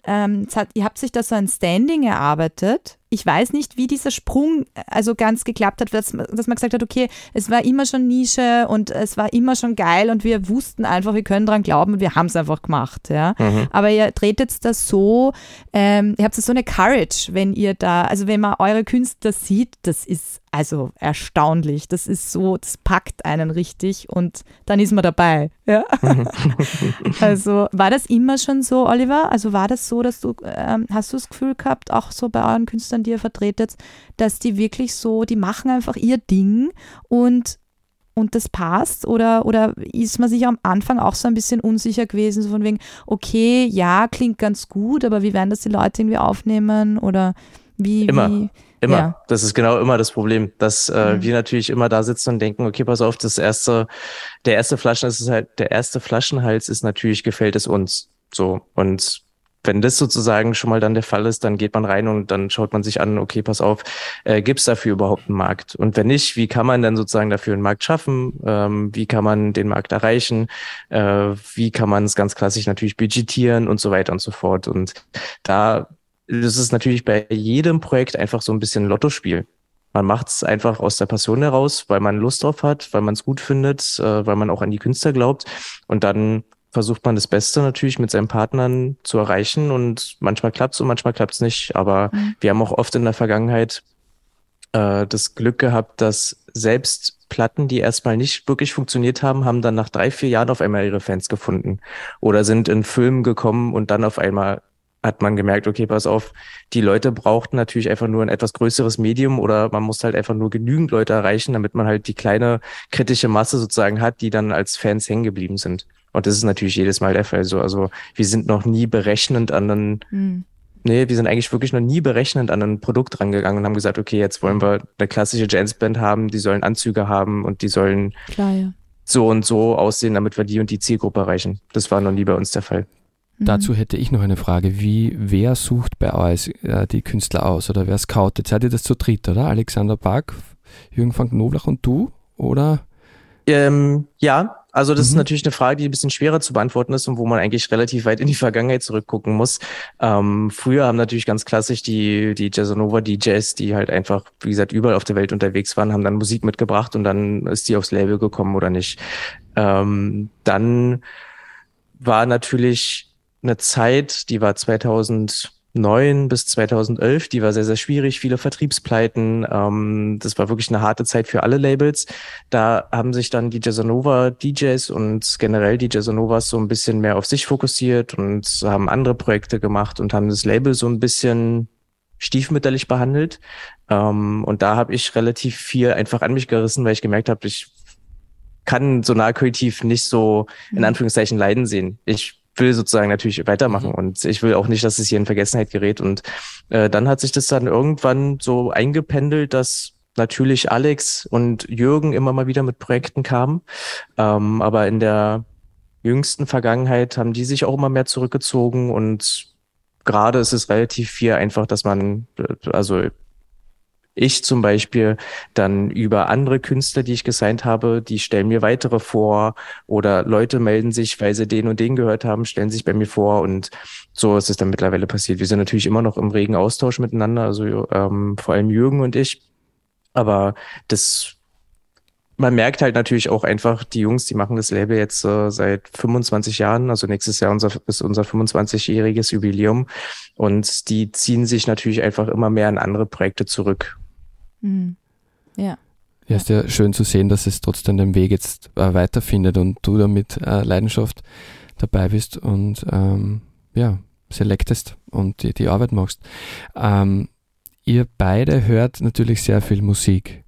ähm, hat, ihr habt sich da so ein Standing erarbeitet ich weiß nicht, wie dieser Sprung äh, also ganz geklappt hat, dass, dass man gesagt hat, okay, es war immer schon Nische und es war immer schon geil und wir wussten einfach, wir können daran glauben und wir haben es einfach gemacht. Ja? Mhm. Aber ihr tretet das so, ähm, ihr habt so eine Courage, wenn ihr da, also wenn man eure Künstler sieht, das ist also erstaunlich. Das ist so, das packt einen richtig und dann ist man dabei. Ja? *laughs* also war das immer schon so, Oliver? Also war das so, dass du, ähm, hast du das Gefühl gehabt, auch so bei euren Künstlern, die ihr vertretet, dass die wirklich so, die machen einfach ihr Ding und und das passt? Oder, oder ist man sich am Anfang auch so ein bisschen unsicher gewesen, so von wegen, okay, ja, klingt ganz gut, aber wie werden das die Leute irgendwie aufnehmen? Oder wie, Immer. wie, Immer. Ja. Das ist genau immer das Problem, dass äh, mhm. wir natürlich immer da sitzen und denken, okay, pass auf, das erste, der erste Flaschen ist halt, der erste Flaschenhals ist natürlich, gefällt es uns. So. Und wenn das sozusagen schon mal dann der Fall ist, dann geht man rein und dann schaut man sich an, okay, pass auf, äh, gibt es dafür überhaupt einen Markt? Und wenn nicht, wie kann man dann sozusagen dafür einen Markt schaffen? Ähm, wie kann man den Markt erreichen? Äh, wie kann man es ganz klassisch natürlich budgetieren und so weiter und so fort? Und da das ist natürlich bei jedem Projekt einfach so ein bisschen Lottospiel. Man macht es einfach aus der Passion heraus, weil man Lust drauf hat, weil man es gut findet, äh, weil man auch an die Künstler glaubt. Und dann versucht man das Beste natürlich mit seinen Partnern zu erreichen. Und manchmal klappt es und manchmal klappt es nicht. Aber mhm. wir haben auch oft in der Vergangenheit äh, das Glück gehabt, dass selbst Platten, die erstmal nicht wirklich funktioniert haben, haben dann nach drei, vier Jahren auf einmal ihre Fans gefunden. Oder sind in Filmen gekommen und dann auf einmal hat man gemerkt, okay, pass auf, die Leute brauchten natürlich einfach nur ein etwas größeres Medium oder man muss halt einfach nur genügend Leute erreichen, damit man halt die kleine kritische Masse sozusagen hat, die dann als Fans hängen geblieben sind. Und das ist natürlich jedes Mal der Fall so. Also wir sind noch nie berechnend an einen, mhm. nee, wir sind eigentlich wirklich noch nie berechnend an ein Produkt rangegangen und haben gesagt, okay, jetzt wollen wir eine klassische Jazzband haben, die sollen Anzüge haben und die sollen Klar, ja. so und so aussehen, damit wir die und die Zielgruppe erreichen. Das war noch nie bei uns der Fall. Mhm. Dazu hätte ich noch eine Frage. Wie, wer sucht bei euch äh, die Künstler aus oder wer scoutet? Seid ihr das zu dritt, oder? Alexander Park, Jürgen van Knoblach und du, oder? Ähm, ja, also das mhm. ist natürlich eine Frage, die ein bisschen schwerer zu beantworten ist und wo man eigentlich relativ weit in die Vergangenheit zurückgucken muss. Ähm, früher haben natürlich ganz klassisch die, die Jazzanova DJs, die halt einfach, wie gesagt, überall auf der Welt unterwegs waren, haben dann Musik mitgebracht und dann ist die aufs Label gekommen oder nicht. Ähm, dann war natürlich eine Zeit, die war 2009 bis 2011, die war sehr, sehr schwierig, viele Vertriebspleiten. Ähm, das war wirklich eine harte Zeit für alle Labels. Da haben sich dann die Jazzanova DJs und generell die Jazzanovas so ein bisschen mehr auf sich fokussiert und haben andere Projekte gemacht und haben das Label so ein bisschen stiefmütterlich behandelt. Ähm, und da habe ich relativ viel einfach an mich gerissen, weil ich gemerkt habe, ich kann so Narkotiv nicht so in mhm. Anführungszeichen leiden sehen. Ich will sozusagen natürlich weitermachen mhm. und ich will auch nicht, dass es hier in Vergessenheit gerät. Und äh, dann hat sich das dann irgendwann so eingependelt, dass natürlich Alex und Jürgen immer mal wieder mit Projekten kamen. Ähm, aber in der jüngsten Vergangenheit haben die sich auch immer mehr zurückgezogen und gerade ist es relativ viel einfach, dass man, äh, also ich zum Beispiel dann über andere Künstler, die ich gesigned habe, die stellen mir weitere vor oder Leute melden sich, weil sie den und den gehört haben, stellen sich bei mir vor und so ist es dann mittlerweile passiert. Wir sind natürlich immer noch im regen Austausch miteinander, also ähm, vor allem Jürgen und ich. Aber das, man merkt halt natürlich auch einfach, die Jungs, die machen das Label jetzt äh, seit 25 Jahren, also nächstes Jahr unser, ist unser 25-jähriges Jubiläum und die ziehen sich natürlich einfach immer mehr in andere Projekte zurück Mhm. Ja. Ja, ist ja schön zu sehen, dass es trotzdem den Weg jetzt äh, weiterfindet und du da mit äh, Leidenschaft dabei bist und ähm, ja, selektest und die, die Arbeit machst. Ähm, ihr beide hört natürlich sehr viel Musik.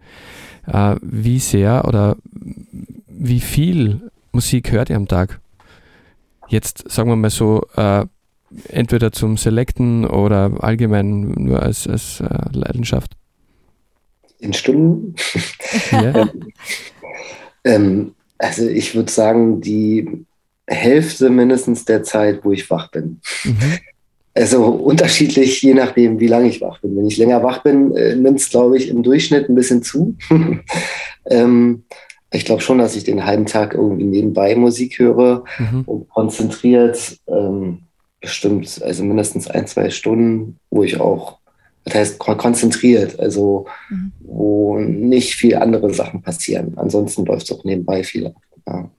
Äh, wie sehr oder wie viel Musik hört ihr am Tag? Jetzt sagen wir mal so, äh, entweder zum Selecten oder allgemein nur als, als äh, Leidenschaft in Stunden. Ja. *laughs* ähm, also ich würde sagen, die Hälfte mindestens der Zeit, wo ich wach bin. Mhm. Also unterschiedlich, je nachdem, wie lange ich wach bin. Wenn ich länger wach bin, äh, nimmt es, glaube ich, im Durchschnitt ein bisschen zu. *laughs* ähm, ich glaube schon, dass ich den halben Tag irgendwie nebenbei Musik höre mhm. und konzentriert. Ähm, bestimmt, also mindestens ein, zwei Stunden, wo ich auch das heißt konzentriert, also mhm. wo nicht viel andere Sachen passieren. Ansonsten läuft es auch nebenbei viel. Ja,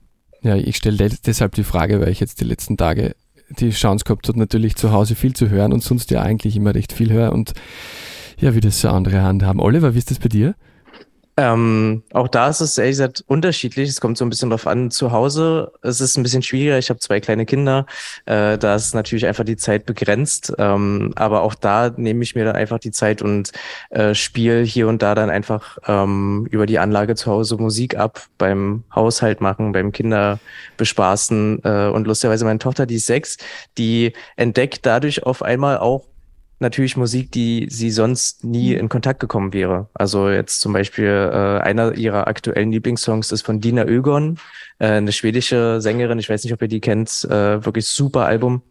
ja ich stelle deshalb die Frage, weil ich jetzt die letzten Tage die Chance gehabt habe, natürlich zu Hause viel zu hören und sonst ja eigentlich immer recht viel höre und ja, wie das so andere handhaben. Oliver, wie ist das bei dir? Ähm, auch da ist es ehrlich gesagt unterschiedlich. Es kommt so ein bisschen drauf an. Zu Hause es ist es ein bisschen schwieriger. Ich habe zwei kleine Kinder. Äh, da ist natürlich einfach die Zeit begrenzt. Ähm, aber auch da nehme ich mir dann einfach die Zeit und äh, spiele hier und da dann einfach ähm, über die Anlage zu Hause Musik ab, beim Haushalt machen, beim Kinder bespaßen. Äh, und lustigerweise meine Tochter, die ist sechs, die entdeckt dadurch auf einmal auch natürlich Musik, die sie sonst nie mhm. in Kontakt gekommen wäre. Also jetzt zum Beispiel äh, einer ihrer aktuellen Lieblingssongs ist von Dina Ögon, äh, eine schwedische Sängerin. Ich weiß nicht, ob ihr die kennt. Äh, wirklich super Album.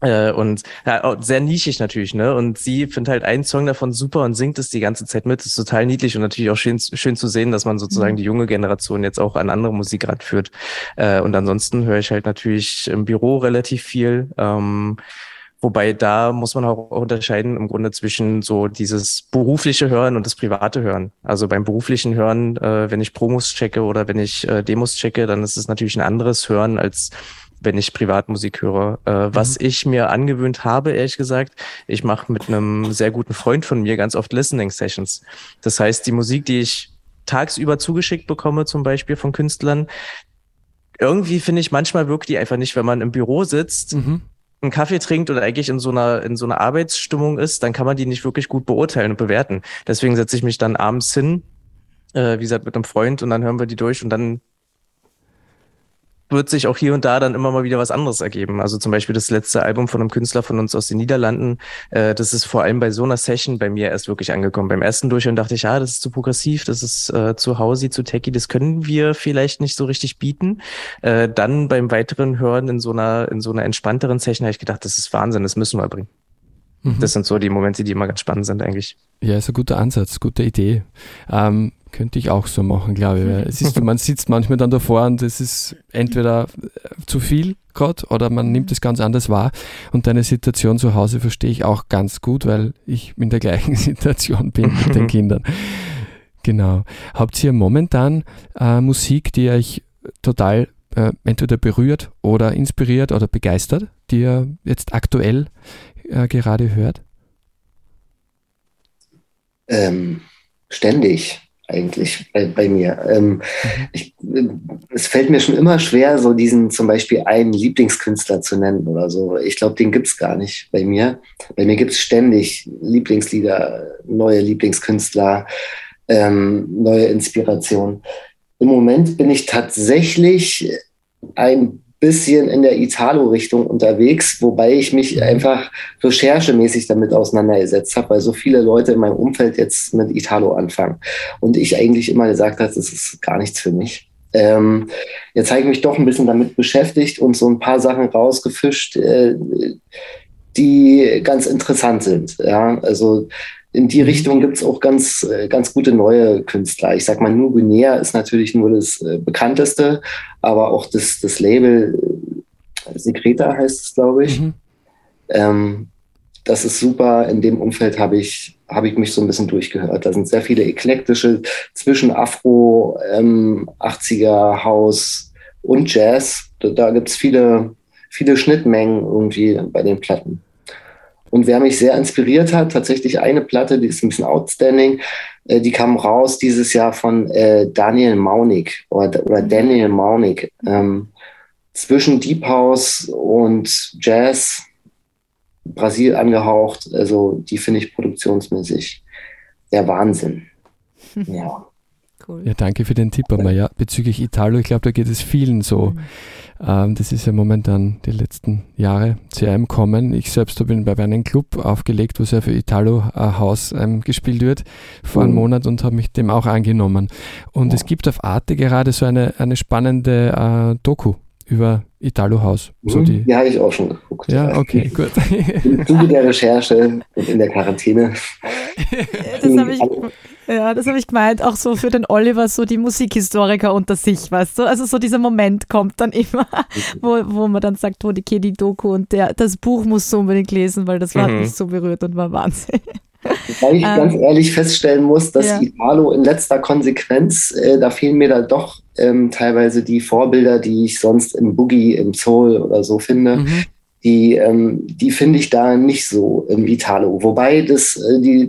Äh, und ja, sehr nischig natürlich, ne? Und sie findet halt einen Song davon super und singt es die ganze Zeit mit. Das ist total niedlich und natürlich auch schön, schön zu sehen, dass man sozusagen mhm. die junge Generation jetzt auch an andere Musik ranführt. Äh, und ansonsten höre ich halt natürlich im Büro relativ viel. Ähm, Wobei da muss man auch unterscheiden im Grunde zwischen so dieses berufliche Hören und das private Hören. Also beim beruflichen Hören, äh, wenn ich Promos checke oder wenn ich äh, Demos checke, dann ist es natürlich ein anderes Hören als wenn ich Privatmusik höre. Äh, mhm. Was ich mir angewöhnt habe, ehrlich gesagt, ich mache mit einem sehr guten Freund von mir ganz oft Listening Sessions. Das heißt, die Musik, die ich tagsüber zugeschickt bekomme, zum Beispiel von Künstlern, irgendwie finde ich, manchmal wirkt die einfach nicht, wenn man im Büro sitzt. Mhm einen Kaffee trinkt oder eigentlich in so einer in so einer Arbeitsstimmung ist, dann kann man die nicht wirklich gut beurteilen und bewerten. Deswegen setze ich mich dann abends hin, äh, wie gesagt mit einem Freund und dann hören wir die durch und dann wird sich auch hier und da dann immer mal wieder was anderes ergeben. Also zum Beispiel das letzte Album von einem Künstler von uns aus den Niederlanden, äh, das ist vor allem bei so einer Session bei mir erst wirklich angekommen. Beim ersten Durchhören dachte ich, ja, das ist zu progressiv, das ist äh, zu Hausi, zu techy, das können wir vielleicht nicht so richtig bieten. Äh, dann beim weiteren Hören in so einer, in so einer entspannteren Session habe ich gedacht, das ist Wahnsinn, das müssen wir bringen. Mhm. Das sind so die Momente, die immer ganz spannend sind eigentlich. Ja, ist ein guter Ansatz, gute Idee. Ähm, könnte ich auch so machen, glaube ich. Weil *laughs* es ist, man sitzt manchmal dann davor und es ist entweder zu viel gerade oder man nimmt es ganz anders wahr. Und deine Situation zu Hause verstehe ich auch ganz gut, weil ich in der gleichen *laughs* Situation bin mit den *laughs* Kindern. Genau. Habt ihr momentan äh, Musik, die euch total äh, entweder berührt oder inspiriert oder begeistert, die ihr jetzt aktuell äh, gerade hört? Ähm, ständig eigentlich bei, bei mir. Ähm, mhm. ich, es fällt mir schon immer schwer, so diesen zum Beispiel einen Lieblingskünstler zu nennen oder so. Ich glaube, den gibt es gar nicht bei mir. Bei mir gibt es ständig Lieblingslieder, neue Lieblingskünstler, ähm, neue Inspirationen. Im Moment bin ich tatsächlich ein bisschen in der Italo-Richtung unterwegs, wobei ich mich mhm. einfach recherchemäßig damit auseinandergesetzt habe, weil so viele Leute in meinem Umfeld jetzt mit Italo anfangen. Und ich eigentlich immer gesagt habe, das ist gar nichts für mich. Ähm, jetzt habe ich mich doch ein bisschen damit beschäftigt und so ein paar Sachen rausgefischt, äh, die ganz interessant sind. Ja, also in die mhm. Richtung gibt es auch ganz, äh, ganz gute neue Künstler. Ich sag mal, nur Guinea ist natürlich nur das äh, bekannteste, aber auch das, das Label äh, Secreta heißt es, glaube ich. Mhm. Ähm, das ist super. In dem Umfeld habe ich, habe ich mich so ein bisschen durchgehört. Da sind sehr viele eklektische zwischen Afro, ähm, 80er, House und Jazz. Da, da gibt es viele, viele Schnittmengen irgendwie bei den Platten. Und wer mich sehr inspiriert hat, tatsächlich eine Platte, die ist ein bisschen outstanding, äh, die kam raus dieses Jahr von äh, Daniel Maunig oder, oder Daniel Maunig. Ähm, zwischen Deep House und Jazz, Brasil angehaucht. Also die finde ich produktionsmäßig der Wahnsinn. *laughs* Ja. Cool. Ja, danke für den Tipp, aber ja, bezüglich Italo, ich glaube, da geht es vielen so. Mhm. Ähm, das ist ja momentan die letzten Jahre sehr im Kommen. Ich selbst habe ihn bei einem Club aufgelegt, wo sehr für Italo äh, House ähm, gespielt wird, vor einem mhm. Monat und habe mich dem auch angenommen. Und es gibt auf Arte gerade so eine, eine spannende äh, Doku über Italo House. So mhm. die, die habe ich auch schon geguckt. Ja, okay, gut. Im Zuge der Recherche und in der Quarantäne. *laughs* Das habe ich, ja, das habe ich gemeint, auch so für den Oliver, so die Musikhistoriker unter sich, weißt du? Also so dieser Moment kommt dann immer, wo, wo man dann sagt, wo die Kedi Doku und der, das Buch musst du unbedingt lesen, weil das war, mhm. hat mich so berührt und war Wahnsinn. *laughs* Weil ich ähm, ganz ehrlich feststellen muss, dass ja. Italo in letzter Konsequenz, äh, da fehlen mir da doch ähm, teilweise die Vorbilder, die ich sonst im Boogie, im Soul oder so finde. Mhm. Die, ähm, die finde ich da nicht so im Italo. Wobei das, äh, die,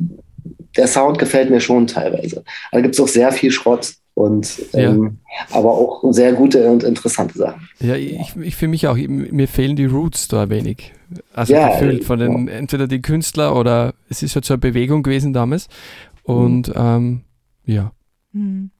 der Sound gefällt mir schon teilweise. Da gibt es auch sehr viel Schrott und ähm, ja. aber auch sehr gute und interessante Sachen. Ja, ich, ich für mich auch, mir fehlen die Roots da wenig. Also ja, gefühlt von den, ja. entweder die Künstler oder es ist halt so eine Bewegung gewesen damals. Und mhm. ähm, ja. Mhm.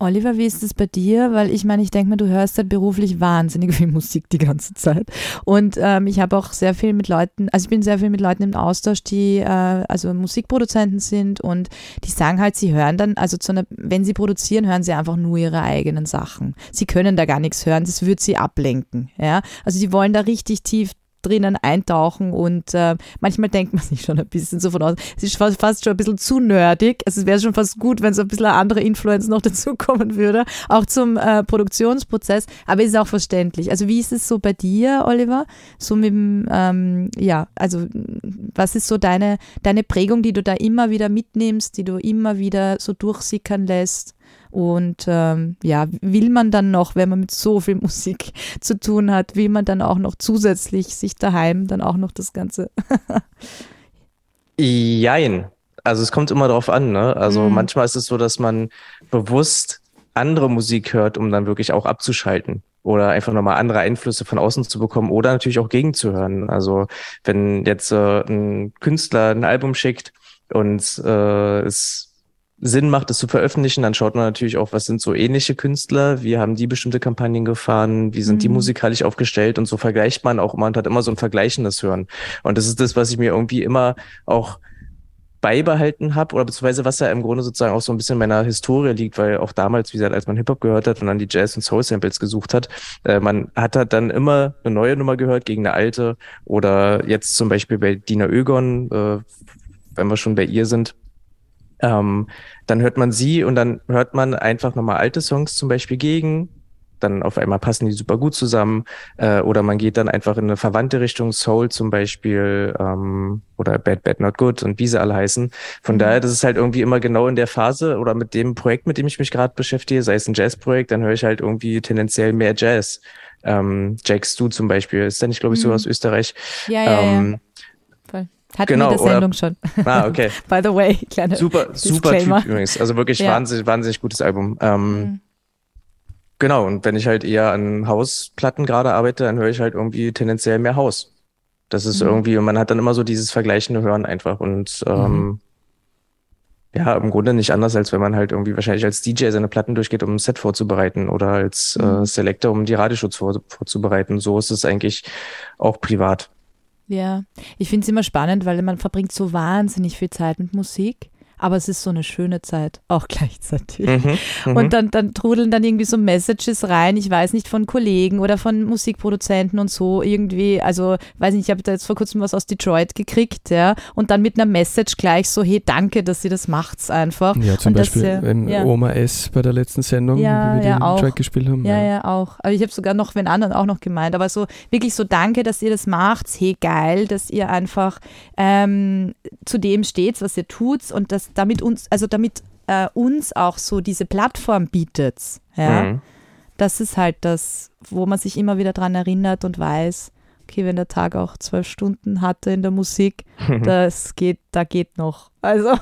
Oliver, wie ist es bei dir? Weil ich meine, ich denke mir, du hörst halt beruflich wahnsinnig viel Musik die ganze Zeit. Und ähm, ich habe auch sehr viel mit Leuten, also ich bin sehr viel mit Leuten im Austausch, die äh, also Musikproduzenten sind und die sagen halt, sie hören dann, also zu einer, wenn sie produzieren, hören sie einfach nur ihre eigenen Sachen. Sie können da gar nichts hören, das würde sie ablenken. Ja? Also die wollen da richtig tief drinnen eintauchen und äh, manchmal denkt man *laughs* sich schon ein bisschen so von aus, es ist fast, fast schon ein bisschen zu nerdig. Also es wäre schon fast gut, wenn so ein bisschen eine andere Influence noch *laughs* dazukommen würde, auch zum äh, Produktionsprozess, aber es ist auch verständlich. Also wie ist es so bei dir, Oliver? So mit dem, ähm, ja, also was ist so deine, deine Prägung, die du da immer wieder mitnimmst, die du immer wieder so durchsickern lässt? Und ähm, ja, will man dann noch, wenn man mit so viel Musik *laughs* zu tun hat, will man dann auch noch zusätzlich sich daheim dann auch noch das Ganze. *laughs* Jein. Also es kommt immer drauf an, ne? Also mhm. manchmal ist es so, dass man bewusst andere Musik hört, um dann wirklich auch abzuschalten oder einfach nochmal andere Einflüsse von außen zu bekommen oder natürlich auch gegenzuhören. Also wenn jetzt äh, ein Künstler ein Album schickt und äh, es Sinn macht, es zu veröffentlichen, dann schaut man natürlich auch, was sind so ähnliche Künstler, wie haben die bestimmte Kampagnen gefahren, wie sind mhm. die musikalisch aufgestellt und so vergleicht man auch immer und hat immer so ein vergleichendes Hören. Und das ist das, was ich mir irgendwie immer auch beibehalten habe oder beziehungsweise was ja im Grunde sozusagen auch so ein bisschen in meiner Historie liegt, weil auch damals, wie gesagt, als man Hip-Hop gehört hat und dann die Jazz- und Soul-Samples gesucht hat, äh, man hat halt dann immer eine neue Nummer gehört gegen eine alte oder jetzt zum Beispiel bei Dina Ögon, äh, wenn wir schon bei ihr sind, ähm, dann hört man sie und dann hört man einfach nochmal alte Songs zum Beispiel gegen. Dann auf einmal passen die super gut zusammen. Äh, oder man geht dann einfach in eine verwandte Richtung, Soul zum Beispiel, ähm, oder Bad, Bad, Not Good und wie sie alle heißen. Von mhm. daher, das ist halt irgendwie immer genau in der Phase oder mit dem Projekt, mit dem ich mich gerade beschäftige, sei es ein Jazzprojekt, dann höre ich halt irgendwie tendenziell mehr Jazz. Ähm, Jack Stu zum Beispiel, ist der nicht, glaube ich, so mhm. aus Österreich. Ja, ja, ähm, ja. Hatten genau, wir der Sendung schon. Ah, okay. *laughs* By the way, kleine Super, super Typ übrigens. Also wirklich ja. wahnsinnig, wahnsinnig gutes Album. Ähm, mhm. Genau, und wenn ich halt eher an Hausplatten gerade arbeite, dann höre ich halt irgendwie tendenziell mehr Haus. Das ist mhm. irgendwie, und man hat dann immer so dieses vergleichende Hören einfach. Und ähm, mhm. ja, im Grunde nicht anders, als wenn man halt irgendwie wahrscheinlich als DJ seine Platten durchgeht, um ein Set vorzubereiten oder als äh, mhm. Selector, um die Radioschutz vor, vorzubereiten. So ist es eigentlich auch privat. Ja, ich finde es immer spannend, weil man verbringt so wahnsinnig viel Zeit mit Musik aber es ist so eine schöne Zeit, auch *laughs* gleichzeitig. Mhm, mhm, und dann, dann trudeln dann irgendwie so Messages rein, ich weiß nicht, von Kollegen oder von Musikproduzenten und so irgendwie, also weiß nicht, ich habe da jetzt vor kurzem was aus Detroit gekriegt, ja, und dann mit einer Message gleich so, hey, danke, dass ihr das macht einfach. Ja, zum und Beispiel das, ja, ja. Oma S bei der letzten Sendung, ja, wie wir den auch. Track gespielt haben. Ja, ja, auch. Aber ich habe sogar noch wenn anderen auch noch gemeint, aber so wirklich so, danke, dass ihr das macht, hey, geil, dass ihr einfach ähm, zu dem steht, was ihr tut und dass damit uns, also damit äh, uns auch so diese Plattform bietet. Ja? Mhm. Das ist halt das, wo man sich immer wieder dran erinnert und weiß, okay, wenn der Tag auch zwölf Stunden hatte in der Musik, *laughs* das geht, da geht noch. Also,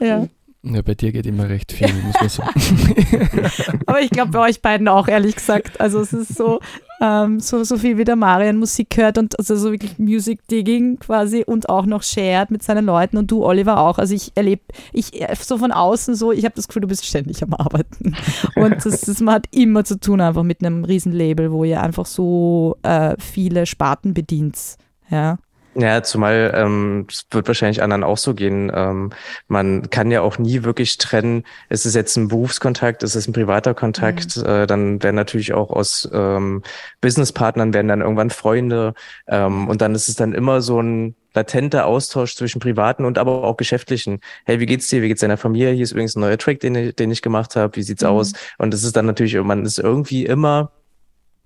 ja. Ja, bei dir geht immer recht viel, muss man sagen. *laughs* Aber ich glaube bei euch beiden auch, ehrlich gesagt. Also es ist so, ähm, so, so viel wie der Marian Musik hört und also so wirklich Music Digging quasi und auch noch shared mit seinen Leuten und du, Oliver, auch. Also ich erlebe, ich so von außen so, ich habe das Gefühl, du bist ständig am Arbeiten. Und das, das, man hat immer zu tun einfach mit einem Riesenlabel, wo ihr einfach so äh, viele Sparten bedient. Ja. Ja, zumal ähm, es wird wahrscheinlich anderen auch so gehen. Ähm, man kann ja auch nie wirklich trennen, ist es jetzt ein Berufskontakt, ist es ein privater Kontakt, mhm. äh, dann werden natürlich auch aus ähm, Businesspartnern werden dann irgendwann Freunde ähm, und dann ist es dann immer so ein latenter Austausch zwischen privaten und aber auch geschäftlichen. Hey, wie geht's dir? Wie geht's deiner Familie? Hier ist übrigens ein neuer Track, den, den ich gemacht habe. Wie sieht's mhm. aus? Und das ist dann natürlich, man ist irgendwie immer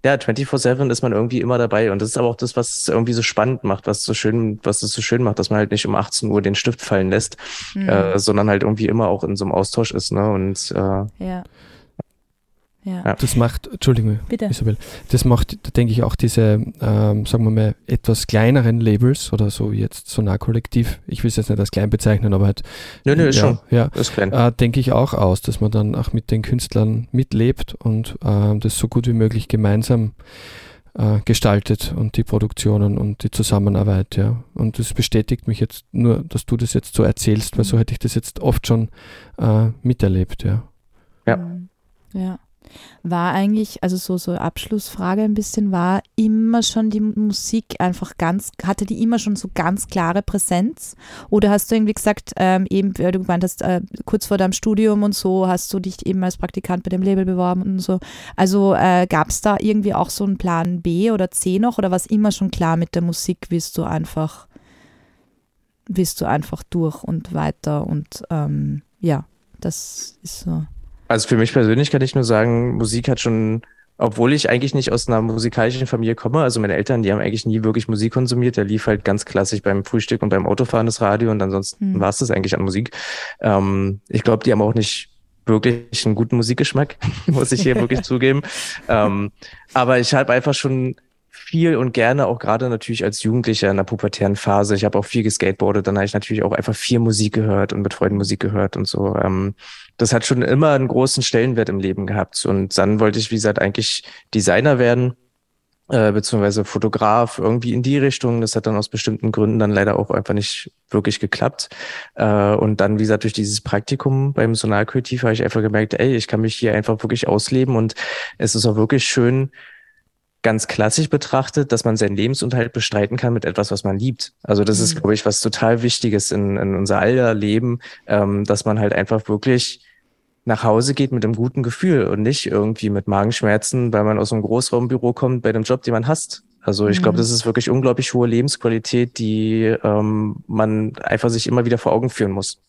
ja, 24-7 ist man irgendwie immer dabei. Und das ist aber auch das, was es irgendwie so spannend macht, was so schön, was es so schön macht, dass man halt nicht um 18 Uhr den Stift fallen lässt, mhm. äh, sondern halt irgendwie immer auch in so einem Austausch ist, ne? Und äh, ja. Ja. Das macht, Entschuldigung, Bitte. Isabel, das macht, da denke ich, auch diese, ähm, sagen wir mal, etwas kleineren Labels oder so wie jetzt Sonar-Kollektiv, ich will es jetzt nicht als klein bezeichnen, aber halt. Nö, nö, ist ja, schon. Ja, ist klein. Äh, denke ich auch aus, dass man dann auch mit den Künstlern mitlebt und äh, das so gut wie möglich gemeinsam äh, gestaltet und die Produktionen und die Zusammenarbeit, ja. Und das bestätigt mich jetzt nur, dass du das jetzt so erzählst, weil so hätte ich das jetzt oft schon äh, miterlebt, ja. Ja. Mhm. Ja. War eigentlich, also so, so Abschlussfrage ein bisschen, war immer schon die Musik einfach ganz, hatte die immer schon so ganz klare Präsenz? Oder hast du irgendwie gesagt, ähm, eben, weil du gemeint hast, äh, kurz vor deinem Studium und so, hast du dich eben als Praktikant bei dem Label beworben und so. Also äh, gab es da irgendwie auch so einen Plan B oder C noch oder war es immer schon klar mit der Musik, willst du einfach, willst du einfach durch und weiter und ähm, ja, das ist so. Also für mich persönlich kann ich nur sagen, Musik hat schon, obwohl ich eigentlich nicht aus einer musikalischen Familie komme, also meine Eltern, die haben eigentlich nie wirklich Musik konsumiert, der lief halt ganz klassisch beim Frühstück und beim Autofahren das Radio und ansonsten hm. war es das eigentlich an Musik. Ähm, ich glaube, die haben auch nicht wirklich einen guten Musikgeschmack, *laughs* muss ich hier wirklich *laughs* zugeben. Ähm, aber ich habe einfach schon viel und gerne auch gerade natürlich als Jugendlicher in der pubertären Phase. Ich habe auch viel geskateboardet, dann habe ich natürlich auch einfach viel Musik gehört und mit Freunden Musik gehört und so. Ähm, das hat schon immer einen großen Stellenwert im Leben gehabt. Und dann wollte ich, wie gesagt, eigentlich Designer werden, äh, beziehungsweise Fotograf, irgendwie in die Richtung. Das hat dann aus bestimmten Gründen dann leider auch einfach nicht wirklich geklappt. Äh, und dann, wie gesagt, durch dieses Praktikum beim Sonalkultiv habe ich einfach gemerkt, ey, ich kann mich hier einfach wirklich ausleben und es ist auch wirklich schön, ganz klassisch betrachtet, dass man seinen Lebensunterhalt bestreiten kann mit etwas, was man liebt. Also das mhm. ist, glaube ich, was total Wichtiges in, in unser aller Leben, ähm, dass man halt einfach wirklich nach Hause geht mit einem guten Gefühl und nicht irgendwie mit Magenschmerzen, weil man aus einem Großraumbüro kommt bei dem Job, den man hasst. Also ich mhm. glaube, das ist wirklich unglaublich hohe Lebensqualität, die ähm, man einfach sich immer wieder vor Augen führen muss.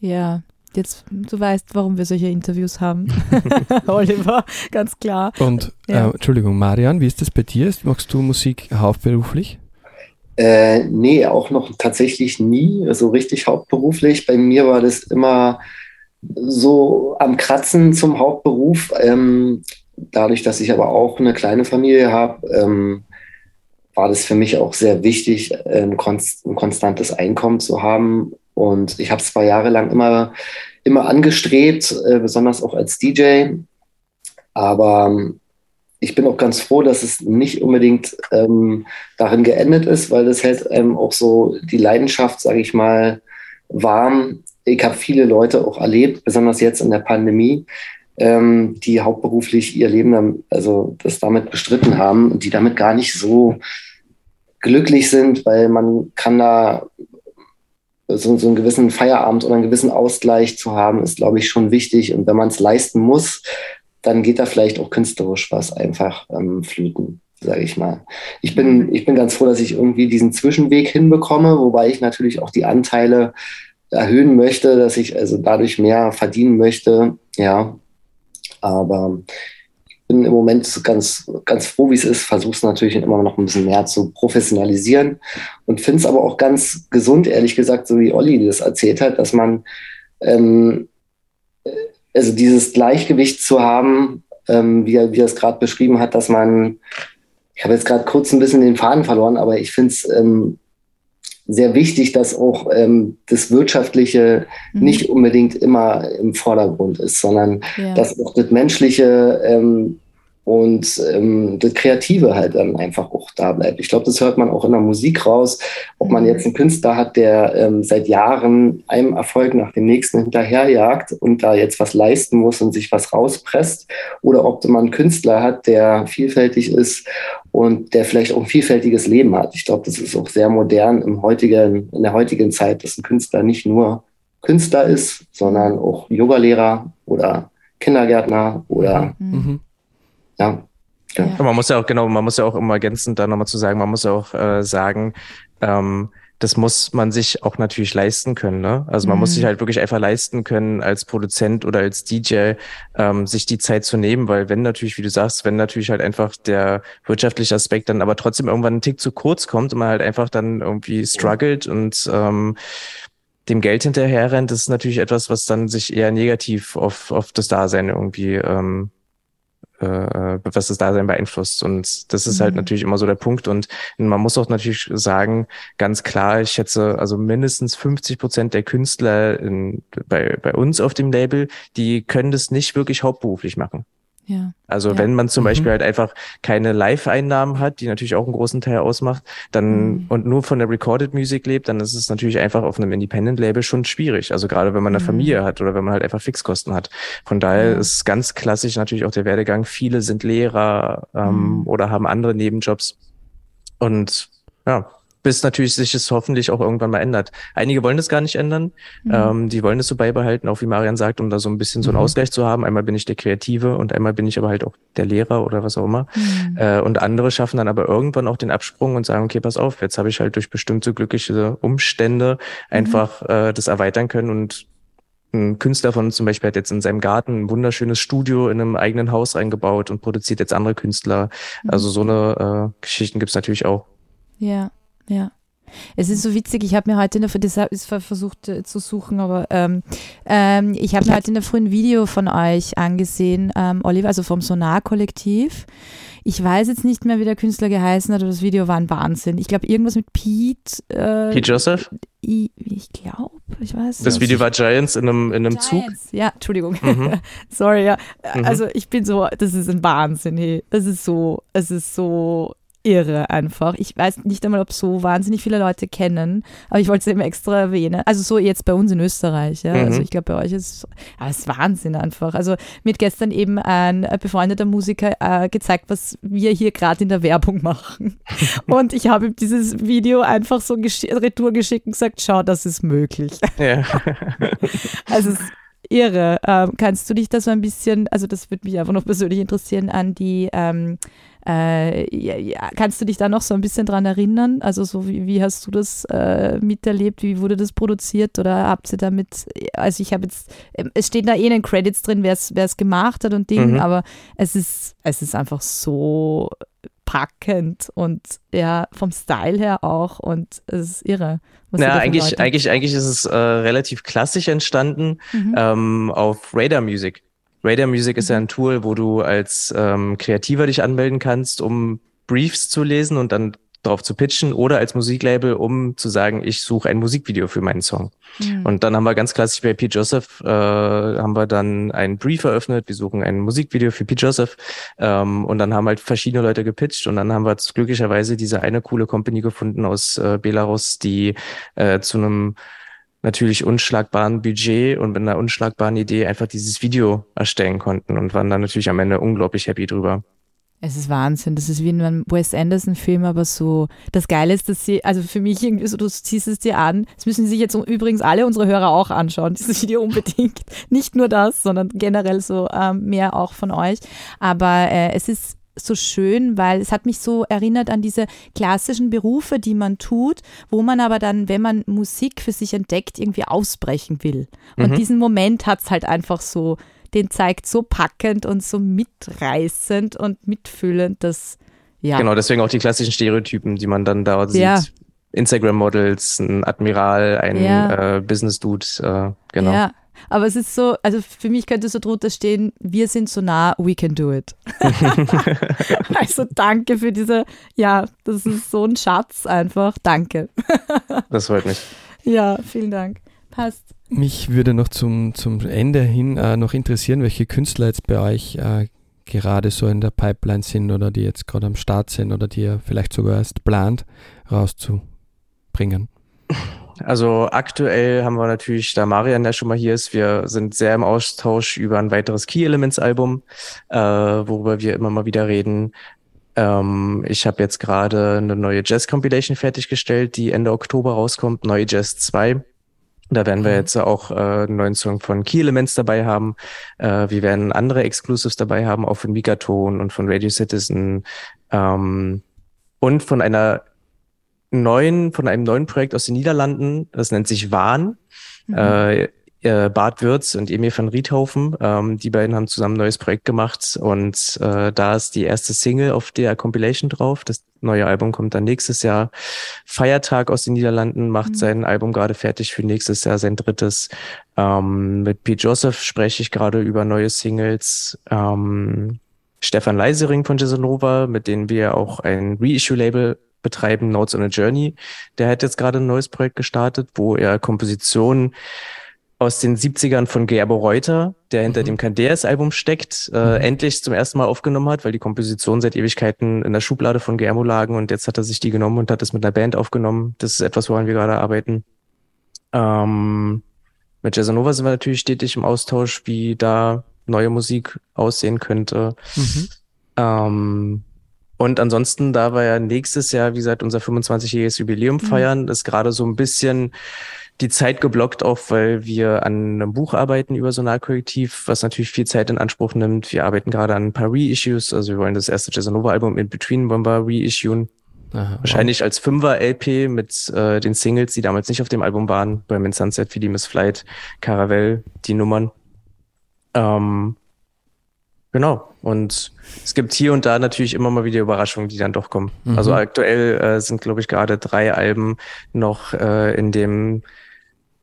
Ja, jetzt du weißt, warum wir solche Interviews haben. *laughs* *laughs* Oliver, ganz klar. Und ja. äh, Entschuldigung, Marian, wie ist das bei dir? Machst du Musik hauptberuflich? Äh, nee, auch noch tatsächlich nie, so also richtig hauptberuflich. Bei mir war das immer so am Kratzen zum Hauptberuf. Ähm, dadurch, dass ich aber auch eine kleine Familie habe, ähm, war das für mich auch sehr wichtig, ein, konst ein konstantes Einkommen zu haben. Und ich habe es zwei Jahre lang immer, immer angestrebt, äh, besonders auch als DJ. Aber ähm, ich bin auch ganz froh, dass es nicht unbedingt ähm, darin geendet ist, weil das hält ähm, auch so die Leidenschaft, sage ich mal, warm, ich habe viele Leute auch erlebt, besonders jetzt in der Pandemie, ähm, die hauptberuflich ihr Leben dann, also das damit bestritten haben und die damit gar nicht so glücklich sind, weil man kann da so, so einen gewissen Feierabend oder einen gewissen Ausgleich zu haben, ist, glaube ich, schon wichtig. Und wenn man es leisten muss, dann geht da vielleicht auch künstlerisch was einfach ähm, flüten, sage ich mal. Ich bin, ich bin ganz froh, dass ich irgendwie diesen Zwischenweg hinbekomme, wobei ich natürlich auch die Anteile erhöhen möchte, dass ich also dadurch mehr verdienen möchte. Ja, aber bin im Moment ganz, ganz froh, wie es ist, versuche es natürlich immer noch ein bisschen mehr zu professionalisieren und finde es aber auch ganz gesund, ehrlich gesagt, so wie Olli das erzählt hat, dass man ähm, also dieses Gleichgewicht zu haben, ähm, wie, er, wie er es gerade beschrieben hat, dass man, ich habe jetzt gerade kurz ein bisschen den Faden verloren, aber ich finde es ähm, sehr wichtig, dass auch ähm, das Wirtschaftliche mhm. nicht unbedingt immer im Vordergrund ist, sondern ja. dass auch das Menschliche ähm, und ähm, das Kreative halt dann einfach auch da bleibt. Ich glaube, das hört man auch in der Musik raus, ob man mhm. jetzt einen Künstler hat, der ähm, seit Jahren einem Erfolg nach dem nächsten hinterherjagt und da jetzt was leisten muss und sich was rauspresst, oder ob man einen Künstler hat, der vielfältig ist und der vielleicht auch ein vielfältiges Leben hat. Ich glaube, das ist auch sehr modern im heutigen, in der heutigen Zeit, dass ein Künstler nicht nur Künstler ist, sondern auch Yogalehrer oder Kindergärtner oder mhm. Ja. ja. Man muss ja auch, genau, man muss ja auch immer ergänzend da nochmal zu sagen, man muss ja auch äh, sagen, ähm, das muss man sich auch natürlich leisten können. Ne? Also man mhm. muss sich halt wirklich einfach leisten können, als Produzent oder als DJ ähm, sich die Zeit zu nehmen, weil wenn natürlich, wie du sagst, wenn natürlich halt einfach der wirtschaftliche Aspekt dann aber trotzdem irgendwann einen Tick zu kurz kommt und man halt einfach dann irgendwie struggelt und ähm, dem Geld hinterher rennt, das ist natürlich etwas, was dann sich eher negativ auf, auf das Dasein irgendwie ähm, äh, was das Dasein beeinflusst. Und das ist halt mhm. halt natürlich immer so der Punkt. Und man muss auch natürlich sagen, ganz klar, ich schätze, also mindestens 50 Prozent der Künstler in, bei, bei uns auf dem Label, die können das nicht wirklich hauptberuflich machen. Ja. Also ja. wenn man zum mhm. Beispiel halt einfach keine Live-Einnahmen hat, die natürlich auch einen großen Teil ausmacht, dann mhm. und nur von der Recorded Music lebt, dann ist es natürlich einfach auf einem Independent-Label schon schwierig. Also gerade wenn man eine mhm. Familie hat oder wenn man halt einfach Fixkosten hat. Von daher ja. ist ganz klassisch natürlich auch der Werdegang. Viele sind Lehrer ähm, mhm. oder haben andere Nebenjobs. Und ja, bis natürlich sich es hoffentlich auch irgendwann mal ändert. Einige wollen das gar nicht ändern. Mhm. Ähm, die wollen das so beibehalten, auch wie Marian sagt, um da so ein bisschen so einen mhm. Ausgleich zu haben. Einmal bin ich der Kreative und einmal bin ich aber halt auch der Lehrer oder was auch immer. Mhm. Äh, und andere schaffen dann aber irgendwann auch den Absprung und sagen, okay, pass auf, jetzt habe ich halt durch bestimmte glückliche Umstände mhm. einfach äh, das erweitern können und ein Künstler von uns zum Beispiel hat jetzt in seinem Garten ein wunderschönes Studio in einem eigenen Haus eingebaut und produziert jetzt andere Künstler. Mhm. Also so eine äh, Geschichten gibt's natürlich auch. Ja. Ja. Es ist so witzig, ich habe mir heute in der deshalb ist versucht äh, zu suchen, aber ähm, ähm, ich habe mir heute in der frühen Video von euch angesehen, ähm, Oliver, also vom Sonar-Kollektiv. Ich weiß jetzt nicht mehr, wie der Künstler geheißen hat, aber das Video war ein Wahnsinn. Ich glaube, irgendwas mit Pete. Äh, Pete Joseph? Ich, ich glaube, ich weiß Das nicht. Video war Giants in einem, in einem Giants. Zug. Ja, Entschuldigung. Mhm. *laughs* Sorry, ja. Mhm. Also ich bin so, das ist ein Wahnsinn, hey. Es ist so, es ist so irre einfach. Ich weiß nicht einmal, ob so wahnsinnig viele Leute kennen, aber ich wollte es eben extra erwähnen. Also so jetzt bei uns in Österreich, ja. Also mhm. Also ich glaube, bei euch ist es Wahnsinn einfach. Also mir hat gestern eben ein befreundeter Musiker äh, gezeigt, was wir hier gerade in der Werbung machen. *laughs* und ich habe ihm dieses Video einfach so retour geschickt und gesagt, schau, das ist möglich. Ja. *laughs* also es ist irre. Ähm, kannst du dich da so ein bisschen, also das würde mich einfach noch persönlich interessieren, an die ähm, äh, ja, ja, kannst du dich da noch so ein bisschen dran erinnern? Also so wie, wie hast du das äh, miterlebt? Wie wurde das produziert? Oder habt ihr damit, also ich habe jetzt, ähm, es steht da eh in den Credits drin, wer es gemacht hat und Ding, mhm. aber es ist, es ist einfach so packend und ja, vom Style her auch und es ist irre. Ja, eigentlich, eigentlich, eigentlich ist es äh, relativ klassisch entstanden mhm. ähm, auf Radar Music. Radar Music ist ja ein Tool, wo du als ähm, Kreativer dich anmelden kannst, um Briefs zu lesen und dann drauf zu pitchen oder als Musiklabel, um zu sagen, ich suche ein Musikvideo für meinen Song. Mhm. Und dann haben wir ganz klassisch bei Pete Joseph, äh, haben wir dann einen Brief eröffnet, wir suchen ein Musikvideo für Pete Joseph ähm, und dann haben halt verschiedene Leute gepitcht und dann haben wir glücklicherweise diese eine coole Company gefunden aus äh, Belarus, die äh, zu einem natürlich unschlagbaren Budget und mit einer unschlagbaren Idee einfach dieses Video erstellen konnten und waren dann natürlich am Ende unglaublich happy drüber. Es ist Wahnsinn. Das ist wie in einem Wes Anderson-Film, aber so. Das Geile ist, dass sie, also für mich irgendwie so, du ziehst es dir an. Das müssen sich jetzt übrigens alle unsere Hörer auch anschauen, *laughs* dieses Video unbedingt. Nicht nur das, sondern generell so ähm, mehr auch von euch. Aber äh, es ist so schön, weil es hat mich so erinnert an diese klassischen Berufe, die man tut, wo man aber dann, wenn man Musik für sich entdeckt, irgendwie ausbrechen will. Und mhm. diesen Moment hat es halt einfach so, den zeigt so packend und so mitreißend und mitfühlend, dass ja. Genau, deswegen auch die klassischen Stereotypen, die man dann da sieht. Ja. Instagram-Models, ein Admiral, ein ja. äh, Business-Dude, äh, genau. Ja, aber es ist so, also für mich könnte so drunter stehen, wir sind so nah, we can do it. *laughs* also danke für diese, ja, das ist so ein Schatz einfach. Danke. *laughs* das freut mich. Ja, vielen Dank. Passt. Mich würde noch zum, zum Ende hin äh, noch interessieren, welche Künstler jetzt bei euch äh, gerade so in der Pipeline sind oder die jetzt gerade am Start sind oder die ihr vielleicht sogar erst plant rauszubringen. *laughs* Also aktuell haben wir natürlich, da Marian ja schon mal hier ist, wir sind sehr im Austausch über ein weiteres Key Elements Album, äh, worüber wir immer mal wieder reden. Ähm, ich habe jetzt gerade eine neue Jazz Compilation fertiggestellt, die Ende Oktober rauskommt, Neue Jazz 2. Da werden wir mhm. jetzt auch äh, einen neuen Song von Key Elements dabei haben. Äh, wir werden andere Exclusives dabei haben, auch von Megaton und von Radio Citizen ähm, und von einer neuen, von einem neuen Projekt aus den Niederlanden. Das nennt sich Wahn. Mhm. Äh, äh, Bart Würz und Emil van Riethofen. Ähm, die beiden haben zusammen ein neues Projekt gemacht und äh, da ist die erste Single auf der Compilation drauf. Das neue Album kommt dann nächstes Jahr. Feiertag aus den Niederlanden macht mhm. sein Album gerade fertig für nächstes Jahr, sein drittes. Ähm, mit Pete Joseph spreche ich gerade über neue Singles. Ähm, Stefan Leisering von Jazzanova, mit denen wir auch ein Reissue-Label betreiben, Notes on a Journey. Der hat jetzt gerade ein neues Projekt gestartet, wo er Kompositionen aus den 70ern von Gerbo Reuter, der hinter mhm. dem Candeas-Album steckt, äh, mhm. endlich zum ersten Mal aufgenommen hat, weil die Kompositionen seit Ewigkeiten in der Schublade von Gerbo lagen und jetzt hat er sich die genommen und hat es mit einer Band aufgenommen. Das ist etwas, woran wir gerade arbeiten. Ähm, mit Jazzanova sind wir natürlich stetig im Austausch, wie da neue Musik aussehen könnte. Mhm. Ähm, und ansonsten, da wir ja nächstes Jahr, wie gesagt, unser 25-jähriges Jubiläum mhm. feiern, ist gerade so ein bisschen die Zeit geblockt auch, weil wir an einem Buch arbeiten über Sonarkorrektiv, was natürlich viel Zeit in Anspruch nimmt. Wir arbeiten gerade an ein paar Reissues, also wir wollen das erste Jazzanova-Album in Between wollen wir reissuen. Aha, Wahrscheinlich wow. als Fünfer-LP mit äh, den Singles, die damals nicht auf dem Album waren, bei Min Sunset, die Miss Flight, Caravelle, die Nummern. Ähm, genau. Und es gibt hier und da natürlich immer mal wieder Überraschungen, die dann doch kommen. Mhm. Also aktuell äh, sind, glaube ich, gerade drei Alben noch äh, in dem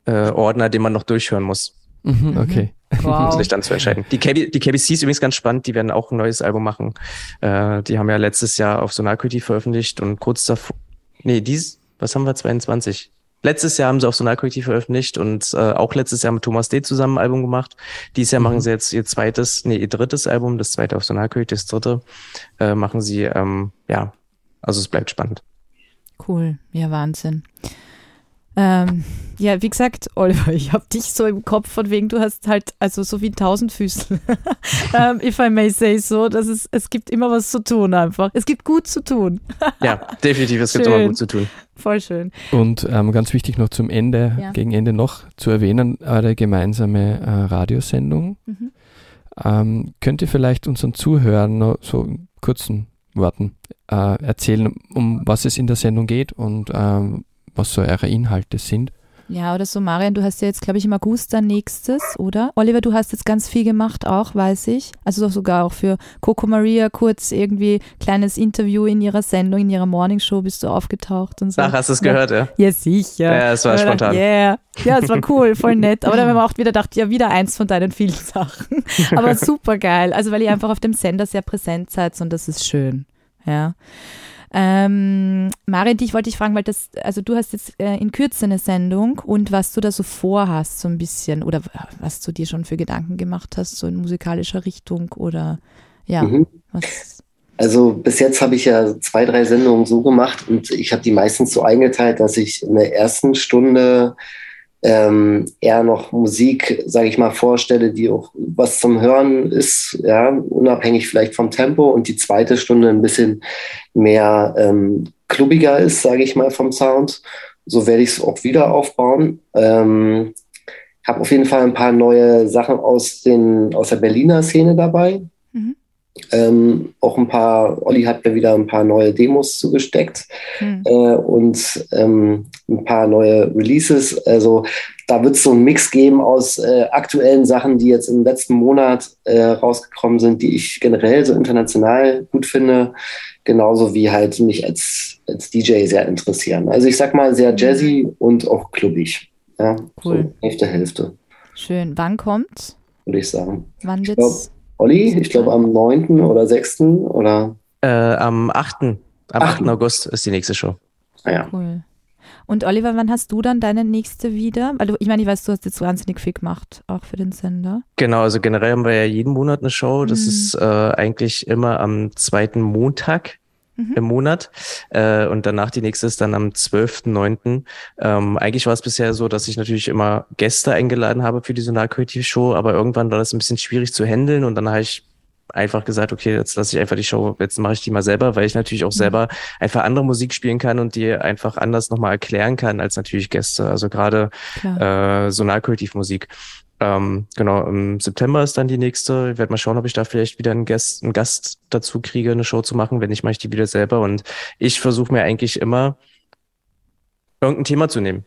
äh, Ordner, den man noch durchhören muss. Mhm, mhm. okay. Wow. Um *laughs* sich dann zu entscheiden. Die, KB, die KBC ist übrigens ganz spannend, die werden auch ein neues Album machen. Äh, die haben ja letztes Jahr auf Sonarquity veröffentlicht und kurz davor, nee, dies, was haben wir, 22? Letztes Jahr haben sie auf Sonarquity veröffentlicht und äh, auch letztes Jahr mit Thomas D. zusammen ein Album gemacht. Dieses Jahr mhm. machen sie jetzt ihr zweites, nee, ihr drittes Album, das zweite auf Sonarquity, das dritte, äh, machen sie, ähm, ja, also es bleibt spannend. Cool, ja, Wahnsinn. Ähm, ja, wie gesagt, Oliver, *laughs* ich habe dich so im Kopf, von wegen, du hast halt also so wie tausend Füße. *laughs* ähm, if I may say so, dass es, es gibt immer was zu tun einfach. Es gibt gut zu tun. *laughs* ja, definitiv, es schön. gibt immer gut zu tun. Voll schön. Und ähm, ganz wichtig noch zum Ende, ja. gegen Ende noch zu erwähnen, eure gemeinsame äh, Radiosendung. Mhm. Ähm, könnt ihr vielleicht unseren Zuhörern noch so in kurzen Worten äh, erzählen, um was es in der Sendung geht und ähm, was so eure Inhalte sind. Ja, oder so, Marian, du hast ja jetzt, glaube ich, im August dann nächstes, oder? Oliver, du hast jetzt ganz viel gemacht auch, weiß ich. Also sogar auch für Coco Maria kurz irgendwie kleines Interview in ihrer Sendung, in ihrer Morningshow bist du aufgetaucht und so. Ach, hast du es gehört, ja? Ja, sicher. Ja, es war ja, spontan. Yeah. Ja, es war cool, voll *laughs* nett. Aber dann haben wir auch wieder gedacht, ja, wieder eins von deinen vielen Sachen. *laughs* Aber super geil. Also, weil ihr einfach auf dem Sender sehr präsent seid und das ist schön. Ja. Ähm, Marin, dich wollte ich fragen, weil das, also du hast jetzt äh, in Kürze eine Sendung und was du da so vorhast, so ein bisschen, oder was du dir schon für Gedanken gemacht hast, so in musikalischer Richtung oder ja, mhm. was. Also bis jetzt habe ich ja zwei, drei Sendungen so gemacht und ich habe die meistens so eingeteilt, dass ich in der ersten Stunde ähm, eher noch Musik, sage ich mal, vorstelle, die auch was zum Hören ist, ja, unabhängig vielleicht vom Tempo und die zweite Stunde ein bisschen mehr ähm, klubbiger ist, sage ich mal, vom Sound. So werde ich es auch wieder aufbauen. Ähm, habe auf jeden Fall ein paar neue Sachen aus, den, aus der Berliner Szene dabei. Ähm, auch ein paar, Olli hat mir wieder ein paar neue Demos zugesteckt mhm. äh, und ähm, ein paar neue Releases. Also da wird es so einen Mix geben aus äh, aktuellen Sachen, die jetzt im letzten Monat äh, rausgekommen sind, die ich generell so international gut finde, genauso wie halt mich als, als DJ sehr interessieren. Also ich sag mal sehr jazzy und auch klubbig. Ja, cool. So Hälfte, Hälfte. Schön. Wann kommt? Würde ich sagen. Wann wird's? Olli, ich glaube am 9. oder 6. oder? Äh, am 8. Am 8. 8. August ist die nächste Show. Ah, ja. Cool. Und Oliver, wann hast du dann deine nächste wieder? Weil du, ich meine, ich weiß, du hast jetzt wahnsinnig viel gemacht, auch für den Sender. Genau, also generell haben wir ja jeden Monat eine Show. Das mhm. ist äh, eigentlich immer am zweiten Montag mhm. im Monat. Äh, und danach die nächste ist dann am 12.09. Ähm, eigentlich war es bisher so, dass ich natürlich immer Gäste eingeladen habe für die Sonar-Creative-Show, aber irgendwann war das ein bisschen schwierig zu handeln und dann habe ich einfach gesagt, okay, jetzt lasse ich einfach die Show, jetzt mache ich die mal selber, weil ich natürlich auch mhm. selber einfach andere Musik spielen kann und die einfach anders nochmal erklären kann als natürlich Gäste. Also gerade äh, Sonarkultivmusik. Ähm, genau, im September ist dann die nächste. Ich werde mal schauen, ob ich da vielleicht wieder einen Gast, einen Gast dazu kriege, eine Show zu machen. Wenn nicht, mache ich die wieder selber. Und ich versuche mir eigentlich immer irgendein Thema zu nehmen.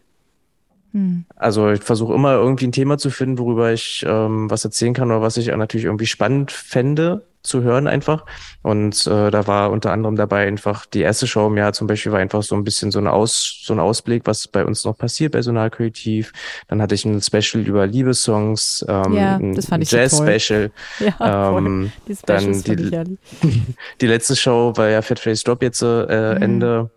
Hm. Also ich versuche immer irgendwie ein Thema zu finden, worüber ich ähm, was erzählen kann oder was ich natürlich irgendwie spannend fände zu hören einfach. Und äh, da war unter anderem dabei einfach die erste Show im Jahr zum Beispiel war einfach so ein bisschen so ein Aus so ein Ausblick, was bei uns noch passiert bei Sonal Kreativ. Dann hatte ich ein Special über Liebessongs, ähm, ja, das fand ein Jazz-Special. *laughs* Ja, ähm, die dann die, *laughs* die letzte Show war ja Fat Face Drop jetzt äh, mhm. Ende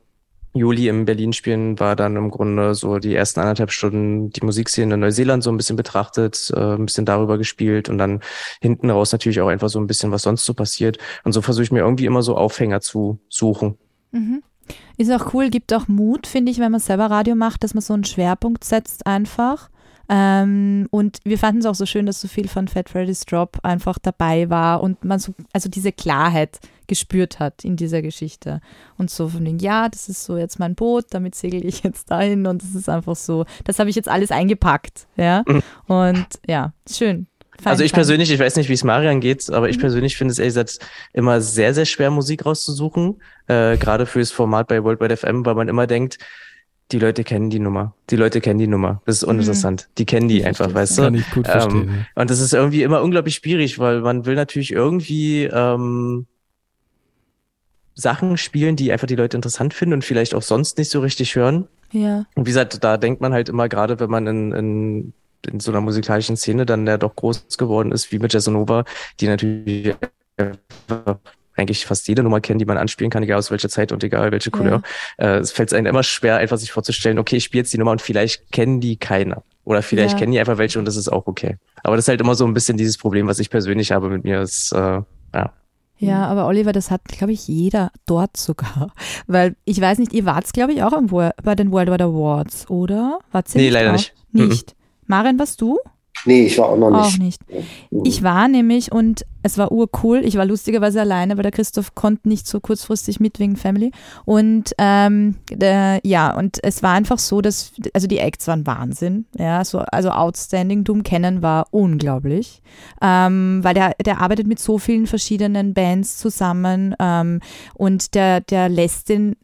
Juli im Berlin spielen, war dann im Grunde so die ersten anderthalb Stunden die Musikszene in Neuseeland so ein bisschen betrachtet, äh, ein bisschen darüber gespielt und dann hinten raus natürlich auch einfach so ein bisschen, was sonst so passiert. Und so versuche ich mir irgendwie immer so Aufhänger zu suchen. Mhm. Ist auch cool, gibt auch Mut, finde ich, wenn man selber Radio macht, dass man so einen Schwerpunkt setzt einfach. Ähm, und wir fanden es auch so schön, dass so viel von Fat Freddy's Drop einfach dabei war und man so, also diese Klarheit gespürt hat in dieser Geschichte. Und so von den, ja, das ist so jetzt mein Boot, damit segel ich jetzt dahin und das ist einfach so, das habe ich jetzt alles eingepackt, ja. Mhm. Und ja, schön. Fein, also ich fein. persönlich, ich weiß nicht, wie es Marian geht, aber ich mhm. persönlich finde es ehrlich gesagt immer sehr, sehr schwer, Musik rauszusuchen. Äh, Gerade fürs Format bei Worldwide FM, weil man immer denkt, die Leute kennen die Nummer. Die Leute kennen die Nummer. Das ist uninteressant. Mhm. Die kennen die einfach, weißt du? Kann ich gut verstehen. Ähm, und das ist irgendwie immer unglaublich schwierig, weil man will natürlich irgendwie ähm, Sachen spielen, die einfach die Leute interessant finden und vielleicht auch sonst nicht so richtig hören. Ja. Und wie gesagt, da denkt man halt immer, gerade wenn man in, in, in so einer musikalischen Szene dann ja doch groß geworden ist, wie mit Jazzonova, die natürlich eigentlich fast jede Nummer kennen, die man anspielen kann, egal aus welcher Zeit und egal welche Couleur. Ja. Äh, es fällt einem immer schwer, einfach sich vorzustellen, okay, ich spiele jetzt die Nummer und vielleicht kennen die keiner. Oder vielleicht ja. kennen die einfach welche und das ist auch okay. Aber das ist halt immer so ein bisschen dieses Problem, was ich persönlich habe mit mir, ist, äh, ja. Ja, mhm. aber Oliver, das hat, glaube ich, jeder dort sogar. *laughs* Weil ich weiß nicht, ihr wart, glaube ich, auch im, bei den Worldwide Awards, oder? Wart ihr nee, leider auch? nicht. Nicht. Maren, warst du? Nee, ich war auch noch nicht. Auch nicht. Ich war nämlich und es war urcool. Ich war lustigerweise alleine, weil der Christoph konnte nicht so kurzfristig mit wegen Family. Und ähm, der, ja, und es war einfach so, dass, also die Acts waren Wahnsinn. Ja, so, also Outstanding, Dumm kennen war unglaublich. Ähm, weil der, der arbeitet mit so vielen verschiedenen Bands zusammen ähm, und der, der lässt den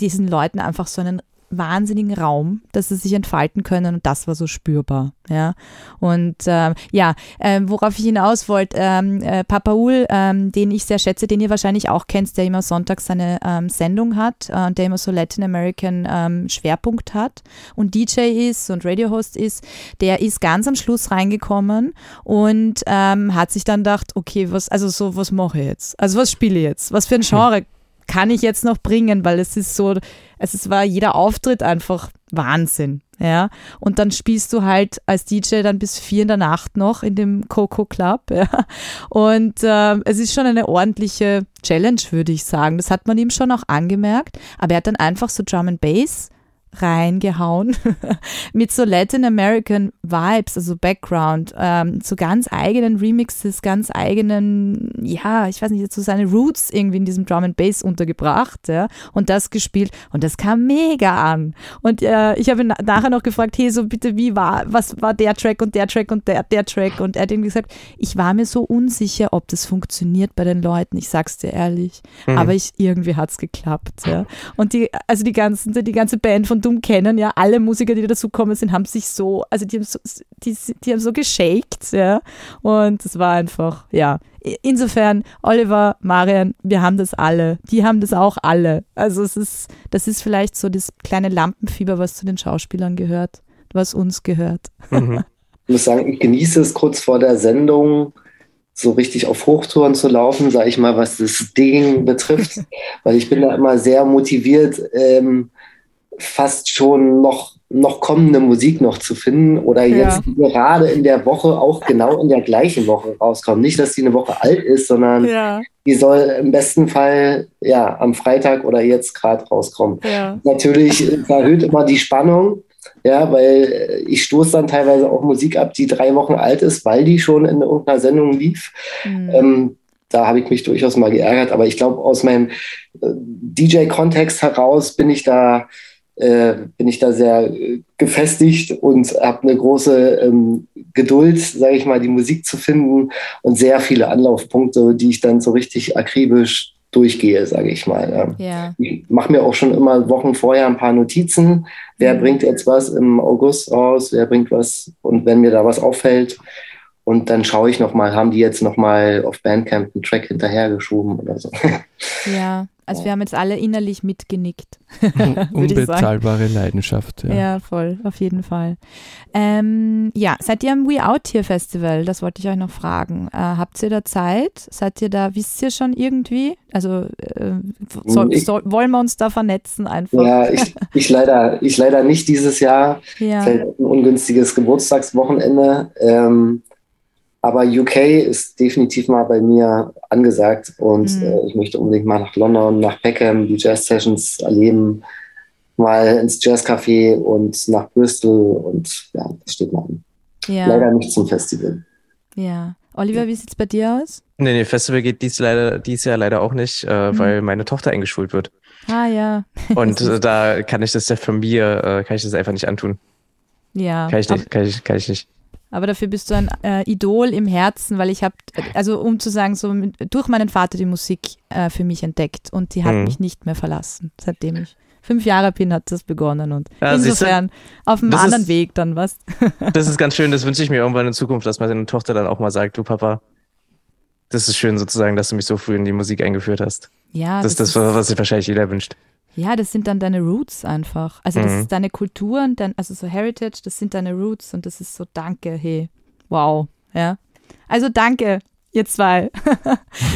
diesen Leuten einfach so einen wahnsinnigen Raum, dass sie sich entfalten können und das war so spürbar. Ja. Und ähm, ja, äh, worauf ich hinaus wollte, ähm, äh, Papaul, ähm, den ich sehr schätze, den ihr wahrscheinlich auch kennt, der immer sonntags seine ähm, Sendung hat äh, und der immer so Latin American ähm, Schwerpunkt hat und DJ ist und Radiohost ist, der ist ganz am Schluss reingekommen und ähm, hat sich dann gedacht, okay, was, also so, was mache ich jetzt? Also was spiele ich jetzt? Was für ein *laughs* Genre kann ich jetzt noch bringen, weil es ist so, es war jeder Auftritt einfach Wahnsinn. Ja, und dann spielst du halt als DJ dann bis vier in der Nacht noch in dem Coco Club. Ja. Und äh, es ist schon eine ordentliche Challenge, würde ich sagen. Das hat man ihm schon auch angemerkt. Aber er hat dann einfach so Drum and Bass reingehauen *laughs* mit so Latin American Vibes, also Background, ähm, zu ganz eigenen Remixes, ganz eigenen, ja, ich weiß nicht, so seine Roots irgendwie in diesem Drum and Bass untergebracht, ja, und das gespielt und das kam mega an. Und äh, ich habe ihn nachher noch gefragt, hey, so bitte, wie war, was war der Track und der Track und der, der Track und er hat irgendwie gesagt, ich war mir so unsicher, ob das funktioniert bei den Leuten, ich sag's dir ehrlich, mhm. aber ich, irgendwie hat's geklappt, ja. Und die, also die ganzen, die ganze Band von dumm kennen, ja, alle Musiker, die dazu kommen sind, haben sich so, also die haben so, die, die haben so geshaked, ja, und es war einfach, ja. Insofern, Oliver, Marian, wir haben das alle. Die haben das auch alle. Also es ist, das ist vielleicht so das kleine Lampenfieber, was zu den Schauspielern gehört, was uns gehört. Mhm. *laughs* Ich muss sagen, ich genieße es kurz vor der Sendung, so richtig auf Hochtouren zu laufen, sage ich mal, was das Ding betrifft, *laughs* weil ich bin da immer sehr motiviert, ähm, fast schon noch, noch kommende Musik noch zu finden oder jetzt ja. gerade in der Woche auch genau in der gleichen Woche rauskommen. Nicht, dass die eine Woche alt ist, sondern ja. die soll im besten Fall ja am Freitag oder jetzt gerade rauskommen. Ja. Natürlich erhöht immer die Spannung. Ja, weil ich stoße dann teilweise auch Musik ab, die drei Wochen alt ist, weil die schon in irgendeiner Sendung lief. Mhm. Ähm, da habe ich mich durchaus mal geärgert, aber ich glaube, aus meinem äh, DJ-Kontext heraus bin ich da äh, bin ich da sehr äh, gefestigt und habe eine große ähm, Geduld, sage ich mal, die Musik zu finden und sehr viele Anlaufpunkte, die ich dann so richtig akribisch durchgehe, sage ich mal. Ja. Ich mache mir auch schon immer Wochen vorher ein paar Notizen. Wer mhm. bringt jetzt was im August raus? Wer bringt was? Und wenn mir da was auffällt, und dann schaue ich nochmal, haben die jetzt nochmal auf Bandcamp einen Track hinterhergeschoben oder so. Ja, *laughs* also wir haben jetzt alle innerlich mitgenickt. *laughs* Unbezahlbare Leidenschaft. Ja. ja. voll, auf jeden Fall. Ähm, ja, seid ihr am We Out Here Festival? Das wollte ich euch noch fragen. Äh, habt ihr da Zeit? Seid ihr da, wisst ihr schon irgendwie? Also äh, soll, ich, soll, wollen wir uns da vernetzen einfach? Ja, ich, *laughs* ich, leider, ich leider nicht dieses Jahr. Ja. Fällt ein ungünstiges Geburtstagswochenende. Ähm, aber UK ist definitiv mal bei mir angesagt und mhm. äh, ich möchte unbedingt mal nach London, nach Peckham, die Jazz Sessions erleben, mal ins Jazzcafé und nach Bristol und ja, das steht mal an. Ja. Leider nicht zum Festival. Ja. Oliver, wie sieht es bei dir aus? Nee, nee, Festival geht dies, leider, dies Jahr leider auch nicht, äh, mhm. weil meine Tochter eingeschult wird. Ah ja. Und *laughs* äh, da kann ich das ja von mir, äh, kann ich das einfach nicht antun. Ja. Kann ich nicht, kann ich, kann ich nicht. Aber dafür bist du ein äh, Idol im Herzen, weil ich habe, also um zu sagen, so mit, durch meinen Vater die Musik äh, für mich entdeckt und die hat mhm. mich nicht mehr verlassen, seitdem ich fünf Jahre bin, hat das begonnen und ja, insofern auf einem anderen ist, Weg dann was. *laughs* das ist ganz schön, das wünsche ich mir irgendwann in Zukunft, dass meine Tochter dann auch mal sagt, du Papa, das ist schön sozusagen, dass du mich so früh in die Musik eingeführt hast. Ja. Das, das ist das, was sich wahrscheinlich jeder wünscht. Ja, das sind dann deine Roots einfach. Also das mhm. ist deine Kultur und dein, also so Heritage, das sind deine Roots und das ist so danke, hey, wow, ja. Also danke, ihr zwei. *laughs*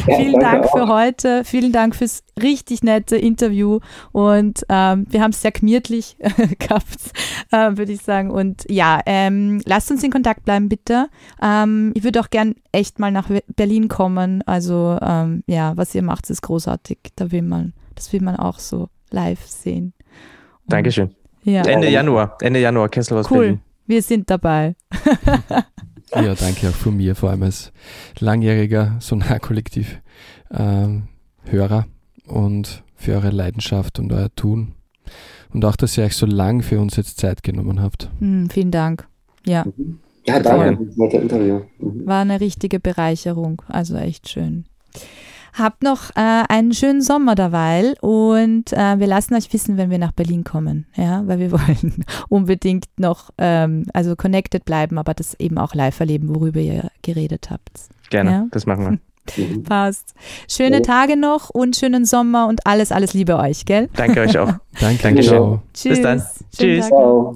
Ja, vielen Dank auch. für heute, vielen Dank fürs richtig nette Interview und ähm, wir haben es sehr gemütlich *laughs* gehabt, äh, würde ich sagen. Und ja, ähm, lasst uns in Kontakt bleiben, bitte. Ähm, ich würde auch gern echt mal nach Berlin kommen. Also ähm, ja, was ihr macht, ist großartig. Da will man, das will man auch so live sehen. Und Dankeschön. Ja. Ende Januar, Ende Januar, Kessel aus cool. Berlin. Wir sind dabei. *laughs* ja, danke auch von mir, vor allem als langjähriger Sonar-Kollektiv ähm, Hörer und für eure Leidenschaft und euer Tun. Und auch, dass ihr euch so lang für uns jetzt Zeit genommen habt. Mm, vielen Dank. Ja. Ja, danke. Mhm. War eine richtige Bereicherung. Also echt schön. Habt noch äh, einen schönen Sommer derweil und äh, wir lassen euch wissen, wenn wir nach Berlin kommen, ja, weil wir *laughs* wollen unbedingt noch, ähm, also connected bleiben, aber das eben auch live erleben, worüber ihr geredet habt. Gerne, ja? das machen wir. *laughs* Passt. Schöne Tage noch und schönen Sommer und alles, alles Liebe euch, gell? Danke euch auch. *laughs* Danke, Danke ciao. Tschüss. Bis dann. Schönen Tschüss. Baba.